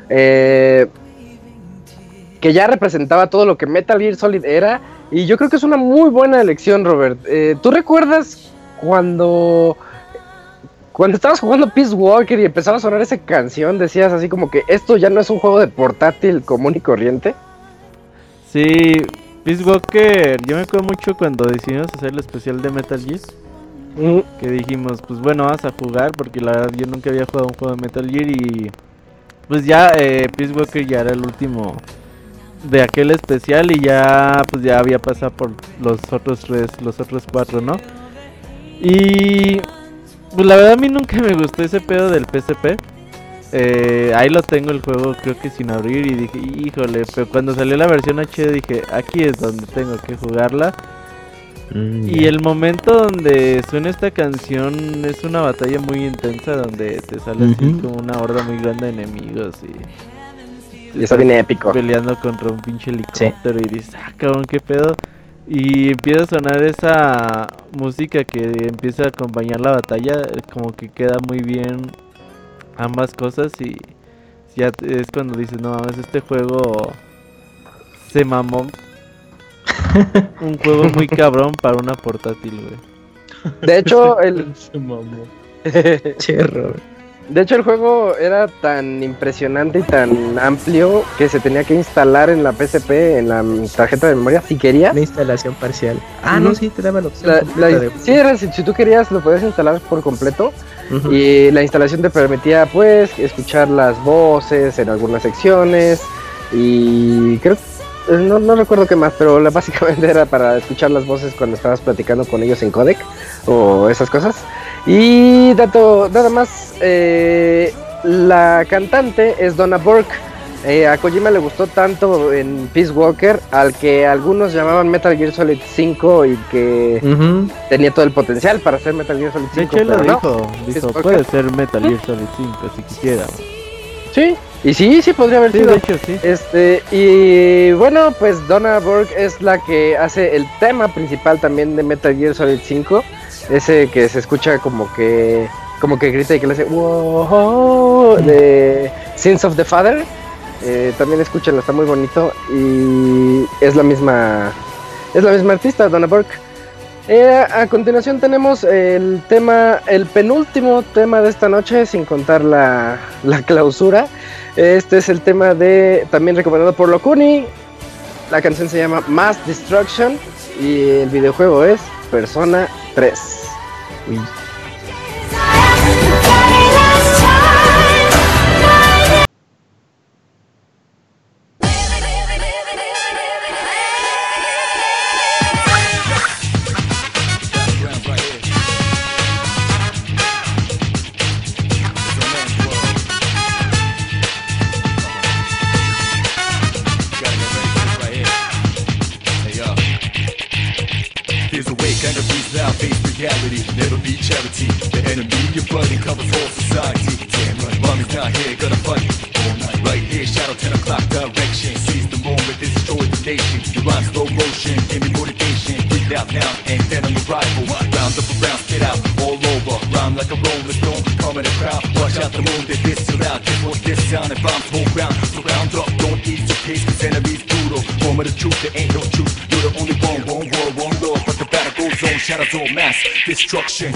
eh, que ya representaba todo lo que Metal Gear Solid era. Y yo creo que es una muy buena elección, Robert. Eh, ¿Tú recuerdas cuando cuando estabas jugando Peace Walker y empezaba a sonar esa canción, decías así como que esto ya no es un juego de portátil común y corriente. Sí, Peace Walker, yo me acuerdo mucho cuando decidimos hacer el especial de Metal Gear. Mm, Que dijimos, pues bueno, vamos a jugar, porque la verdad yo nunca había jugado un juego de Metal Gear y pues ya eh, Peace Walker ya era el último de aquel especial y ya pues ya había pasado por los otros tres, los otros cuatro, ¿no? Y pues la verdad a mí nunca me gustó ese pedo del PSP. Eh, ahí lo tengo el juego creo que sin abrir y dije, híjole, pero cuando salió la versión HD dije, aquí es donde tengo que jugarla. Mm, Y el momento donde suena esta canción es una batalla muy intensa donde te sale así como una horda muy grande de enemigos y... Y está bien épico. Peleando contra un pinche helicóptero y dices, ah, cabrón, qué pedo. Y empieza a sonar esa música que empieza a acompañar la batalla, como que queda muy bien ambas cosas y ya es cuando dices, no mames, este juego se mamó. un juego muy cabrón para una portátil, güey. De hecho, el, Se mamó. Che, Robert. De hecho, el juego era tan impresionante y tan amplio que se tenía que instalar en la PSP, en la tarjeta de memoria, si querías. Una instalación parcial. Ah, no, sí, te daba la opción. La- la- de- sí, era, si, si tú querías, lo podías instalar por completo. Y la instalación te permitía, pues, escuchar las voces en algunas secciones. Y creo, eh, no, no recuerdo qué más, pero la- básicamente era para escuchar las voces cuando estabas platicando con ellos en codec o esas cosas. Y dato, nada más, eh, la cantante es Donna Burke. Eh, a Kojima le gustó tanto en Peace Walker, al que algunos llamaban Metal Gear Solid 5 y que tenía todo el potencial para hacer Metal Gear Solid 5. De hecho, él lo pero no. dijo. Dijo, puede ser Metal Gear Solid 5 si quisiera. Sí, y sí, sí podría haber Sí, sido. de hecho, sí. Este, y bueno, pues Donna Burke es la que hace el tema principal también de Metal Gear Solid 5. Ese que se escucha como que como que grita y que le hace wow de Sins of the Father. Eh, también escúchenlo, está muy bonito y es la misma es la misma artista, Donna Burke. Eh, a continuación tenemos el tema, el penúltimo tema de esta noche, sin contar la, la clausura. Este es el tema de, también recomendado por Locuni. La canción se llama Mass Destruction y el videojuego es Persona 3. Uy. Destruction.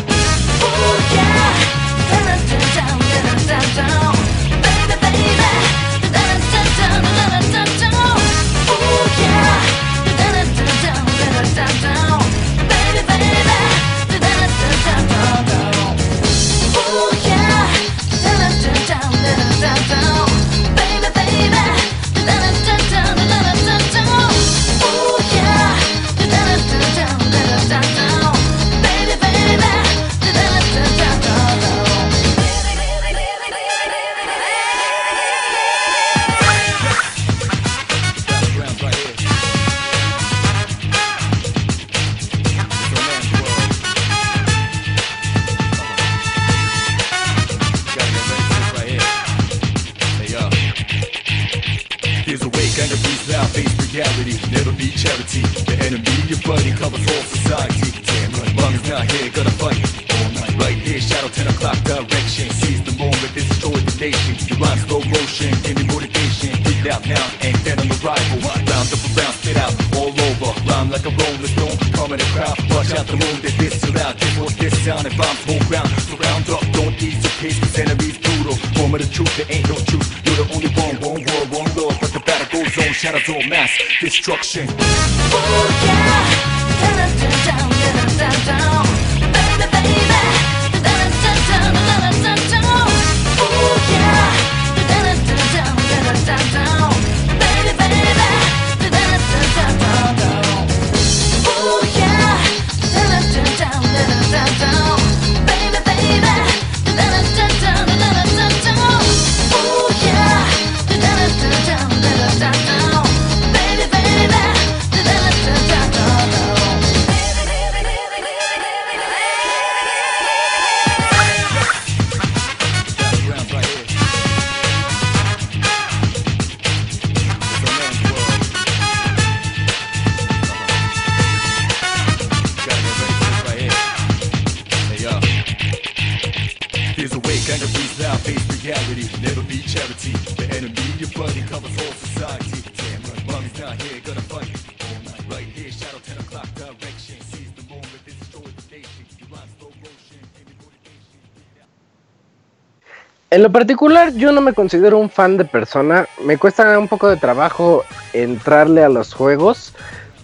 En lo particular, yo no me considero un fan de persona. Me cuesta un poco de trabajo entrarle a los juegos.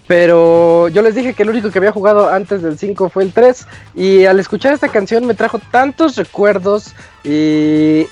Pero yo les dije que el único que había jugado antes del 5 fue el 3. Y al escuchar esta canción me trajo tantos recuerdos y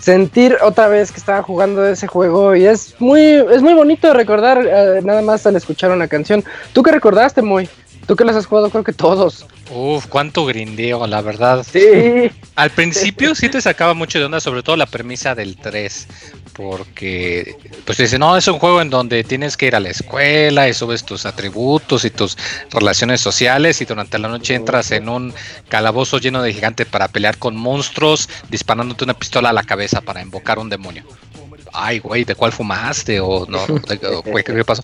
sentir otra vez que estaba jugando ese juego. Y es muy, es muy bonito recordar eh, nada más al escuchar una canción. ¿Tú qué recordaste, Moy? Tú que las has jugado, creo que todos. Uf, cuánto grindeo, la verdad. Sí. Al principio sí te sacaba mucho de onda, sobre todo la premisa del 3. Porque, pues dice, no, es un juego en donde tienes que ir a la escuela y subes tus atributos y tus relaciones sociales y durante la noche entras en un calabozo lleno de gigantes para pelear con monstruos, disparándote una pistola a la cabeza para invocar un demonio. Ay, güey, ¿de cuál fumaste? O no, güey, ¿qué, pasó?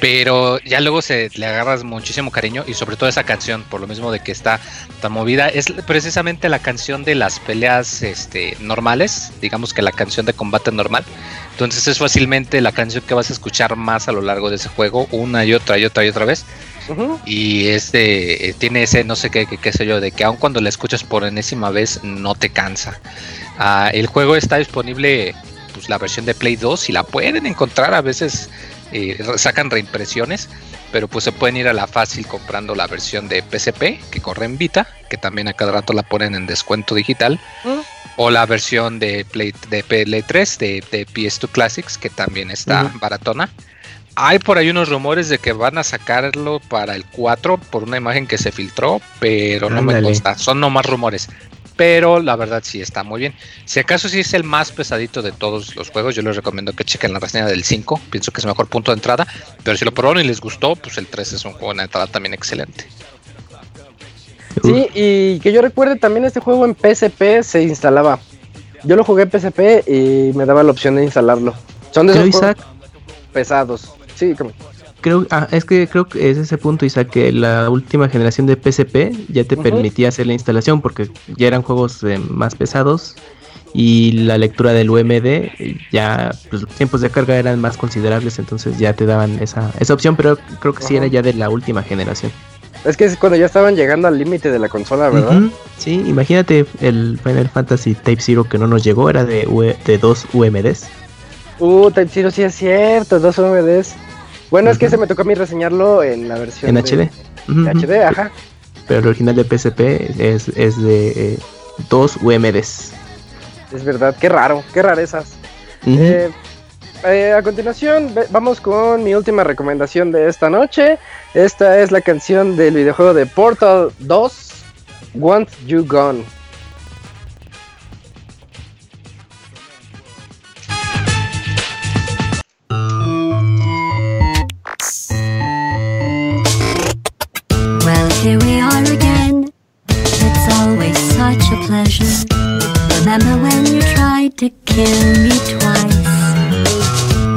Pero ya luego se le agarras muchísimo cariño y sobre todo esa canción, por lo mismo de que está tan movida, es precisamente la canción de las peleas este, normales, digamos que la canción de combate normal. Entonces es fácilmente la canción que vas a escuchar más a lo largo de ese juego, una y otra y otra y otra vez. Y este tiene ese no sé qué, qué, qué sé yo, de que aun cuando la escuchas por enésima vez no te cansa. Ah, el juego está disponible, pues la versión de Play 2, si la pueden encontrar, a veces eh, sacan reimpresiones, pero pues se pueden ir a la fácil comprando la versión de PSP, que corre en Vita, que también a cada rato la ponen en descuento digital, Mm. o la versión de Play de PL3 de, de PS2 Classics, que también está baratona. Hay por ahí unos rumores de que van a sacarlo para el 4 por una imagen que se filtró, pero no me consta, son nomás rumores. Pero la verdad sí está muy bien. Si acaso sí es el más pesadito de todos los juegos, yo les recomiendo que chequen la reseña del 5. Pienso que es el mejor punto de entrada. Pero si lo probaron y les gustó, pues el 3 es un juego de entrada también excelente. Sí, y que yo recuerde también este juego en PSP se instalaba. Yo lo jugué en PSP y me daba la opción de instalarlo. Son de esos pesados. Sí, como- creo, ah, es que creo que es ese punto, Isaac, que la última generación de PSP ya te permitía hacer la instalación porque ya eran juegos eh, más pesados y la lectura del UMD ya pues, los tiempos de carga eran más considerables, entonces ya te daban esa, esa opción, pero creo que sí era ya de la última generación. Es que es cuando ya estaban llegando al límite de la consola, ¿verdad? Sí, imagínate el Final Fantasy Type Zero que no nos llegó, era de, U- de dos UMDs. Uh, Type Zero sí es cierto, dos UMDs. Bueno, es que se me tocó a mí reseñarlo en la versión En HD. HD, ajá. Pero el original de PSP es, es de eh, dos UMDs. Es verdad, qué raro, qué rarezas. Eh, eh, a continuación, vamos con mi última recomendación de esta noche. Esta es la canción del videojuego de Portal 2, Want You Gone. Here we are again. It's always such a pleasure. Remember when you tried to kill me twice?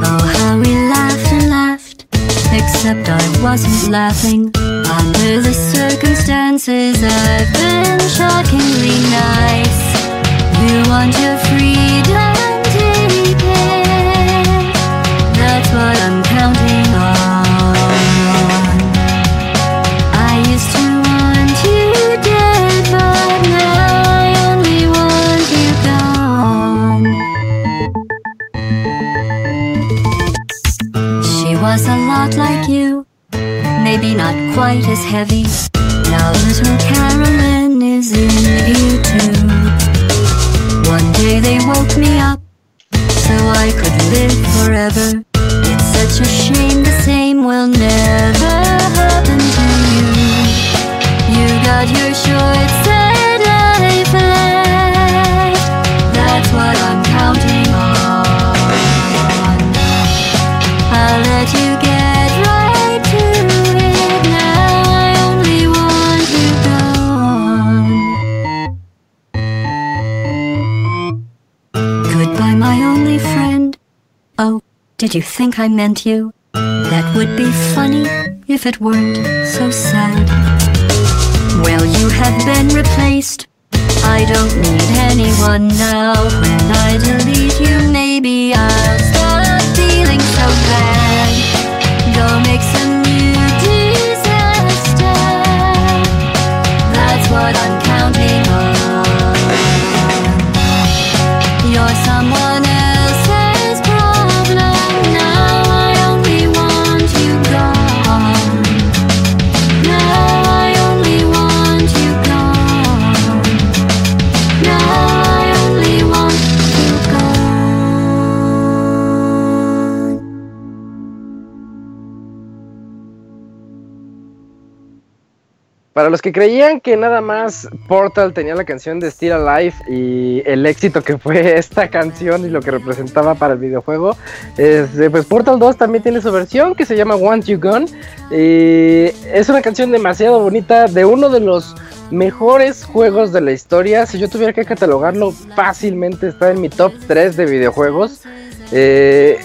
Oh, how we laughed and laughed. Except I wasn't laughing. Under the circumstances, I've been shockingly nice. You want your freedom, take it. That's what I'm was a lot like you, maybe not quite as heavy. Now little Carolyn is in you too. One day they woke me up so I could live forever. It's such a shame the same will never happen to you. You got your short did you think I meant you? That would be funny if it weren't so sad. Well, you have been replaced. I don't need anyone now. When I delete you, maybe I'll stop feeling so bad. Para los que creían que nada más Portal tenía la canción de Still Alive y el éxito que fue esta canción y lo que representaba para el videojuego, este, pues Portal 2 también tiene su versión que se llama Want You Gone. Y es una canción demasiado bonita de uno de los mejores juegos de la historia. Si yo tuviera que catalogarlo fácilmente, está en mi top 3 de videojuegos. Eh,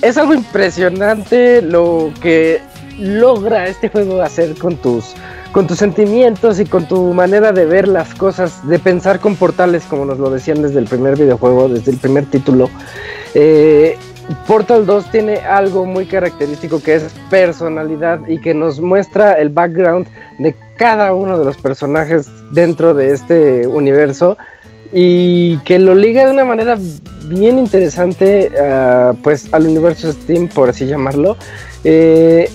es algo impresionante lo que logra este juego hacer con tus con tus sentimientos y con tu manera de ver las cosas, de pensar con portales, como nos lo decían desde el primer videojuego, desde el primer título. Eh, Portal 2 tiene algo muy característico que es personalidad y que nos muestra el background de cada uno de los personajes dentro de este universo y que lo liga de una manera bien interesante ah, pues al universo Steam por así llamarlo Eh,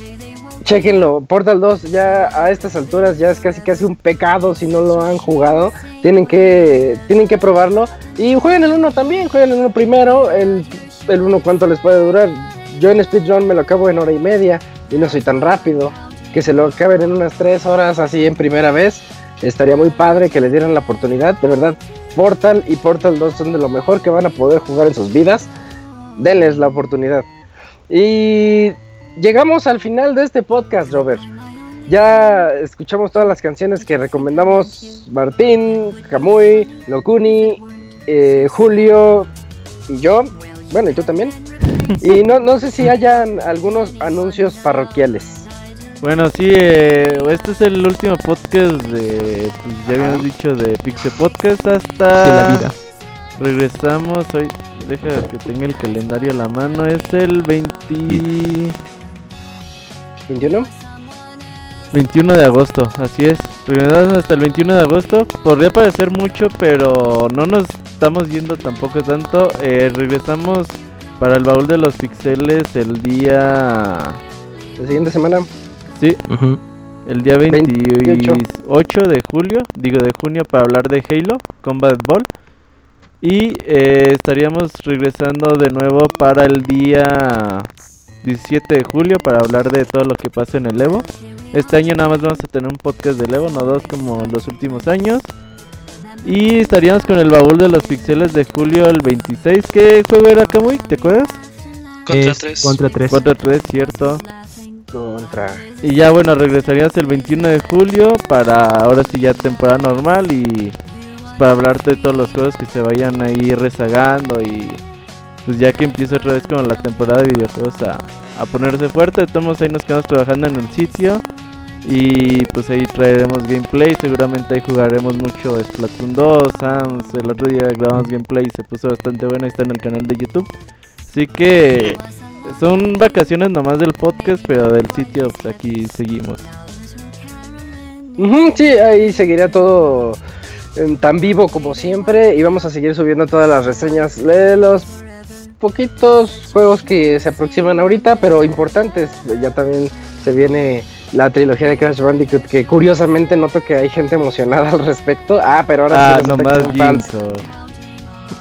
chequenlo Portal 2 ya a estas alturas ya es casi casi un pecado si no lo han jugado. Tienen que tienen que probarlo. Y jueguen el 1 también jueguen el 1 primero. El el 1 cuánto les puede durar yo en speedrun me lo acabo en hora y media y no soy tan rápido. Que se lo acaben en unas 3 horas así en primera vez estaría muy padre que le dieran la oportunidad. De verdad Portal y Portal 2 son de lo mejor que van a poder jugar en sus vidas. Denles la oportunidad. Y llegamos al final de este podcast Robert ya escuchamos todas las canciones que recomendamos Martín, Camuy, Locuni, eh, Julio y yo. Bueno, y tú también. Y no, no sé si hayan algunos anuncios parroquiales. Bueno, sí, eh, este es el último podcast de, pues ya habíamos dicho, de Pixel Podcast hasta... De la vida. Regresamos hoy, deja que tenga el calendario a la mano, es el 20... ¿21? 21 de agosto, así es. Regresamos hasta el 21 de agosto. Podría parecer mucho, pero no nos estamos yendo tampoco tanto. Eh, regresamos para el baúl de los pixeles el día... La siguiente semana. Sí, el día 28. 28 de julio, digo de junio, para hablar de Halo Combat Ball. Y eh, estaríamos regresando de nuevo para el día 17 de julio para hablar de todo lo que pasa en el Evo. Este año nada más vamos a tener un podcast del Evo, no dos como los últimos años. Y estaríamos con el baúl de los pixeles de julio el 26. ¿Qué juego era Kamui? ¿Te acuerdas? Contra Es 3. Contra 3. 4 3, cierto. Contra. Y ya bueno, regresaríamos el 21 de julio para ahora sí ya temporada normal y para hablarte de todos los juegos que se vayan ahí rezagando y pues ya que empieza otra vez con la temporada de videojuegos a, a ponerse fuerte, modos ahí nos quedamos trabajando en el sitio y pues ahí traeremos gameplay, seguramente ahí jugaremos mucho Splatoon 2, Sans, el otro día grabamos gameplay y se puso bastante bueno, ahí está en el canal de YouTube. Así que son vacaciones nomás del podcast, pero del sitio pues aquí seguimos. Sí, ahí seguirá todo em, tan vivo como siempre y vamos a seguir subiendo todas las reseñas de los poquitos juegos que se aproximan ahorita, pero importantes. Ya también se viene la trilogía de Crash Bandicoot, que curiosamente noto que hay gente emocionada al respecto. Ah, pero ahora Ah, nomás. No, sí,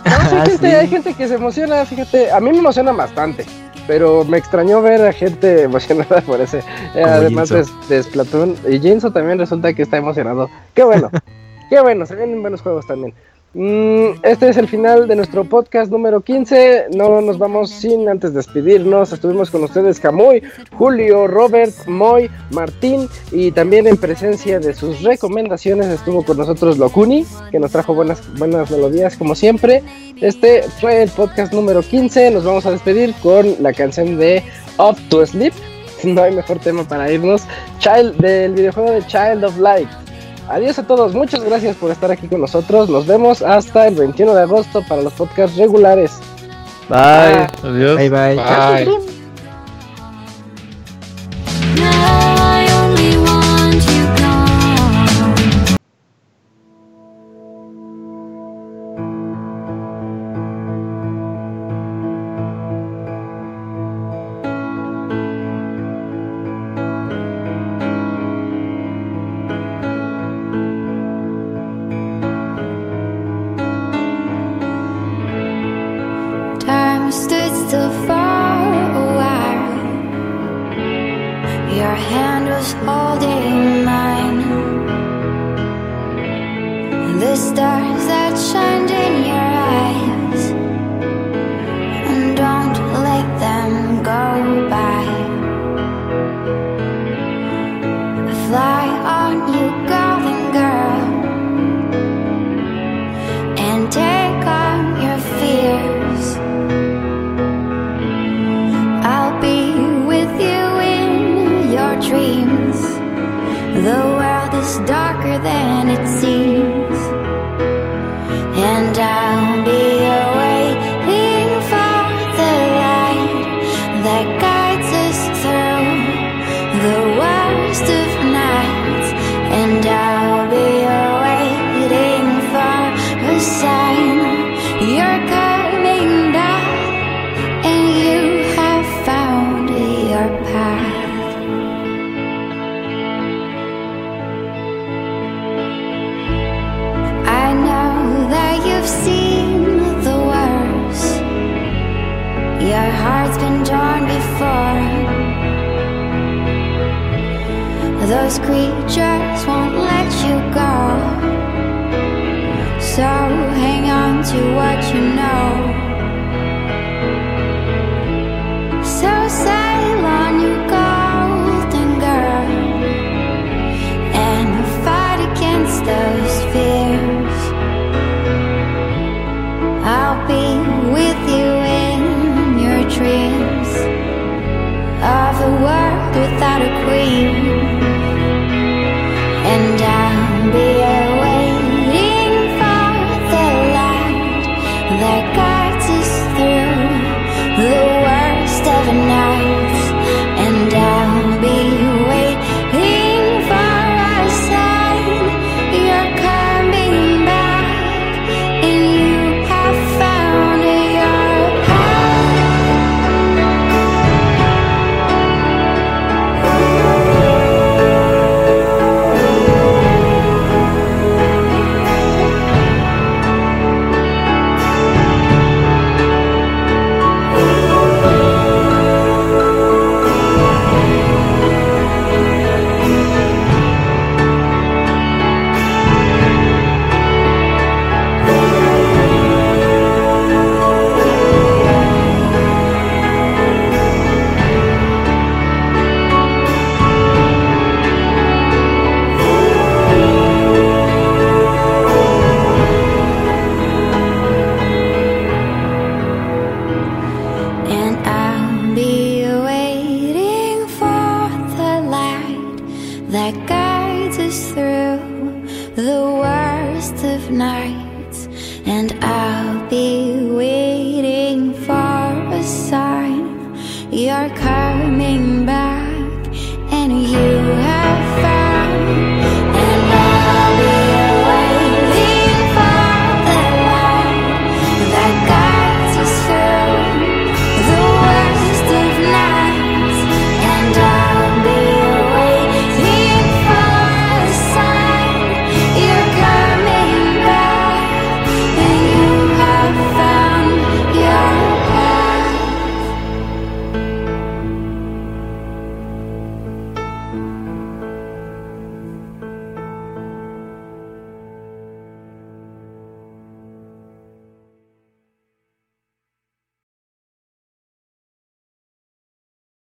Ah, gente, sí. hay gente que se emociona, fíjate, a mí me emociona bastante, pero me extrañó ver a gente emocionada por ese, eh, además de, de Splatoon, y Jinzo también resulta que está emocionado, qué bueno, qué bueno, se vienen buenos juegos también. Mm, este es el final de nuestro podcast número 15. No nos vamos sin antes despedirnos. Estuvimos con ustedes Camuy, Julio, Robert, Moy, Martín y también en presencia de sus recomendaciones estuvo con nosotros Locuni, que nos trajo buenas, buenas melodías como siempre. Este fue el podcast número 15. Nos vamos a despedir con la canción de Up to Sleep. No hay mejor tema para irnos. Child del videojuego de Child of Light. Adiós a todos, muchas gracias por estar aquí con nosotros. Nos vemos hasta el 21 de agosto para los podcasts regulares. Bye. Adiós. Bye bye. Bye.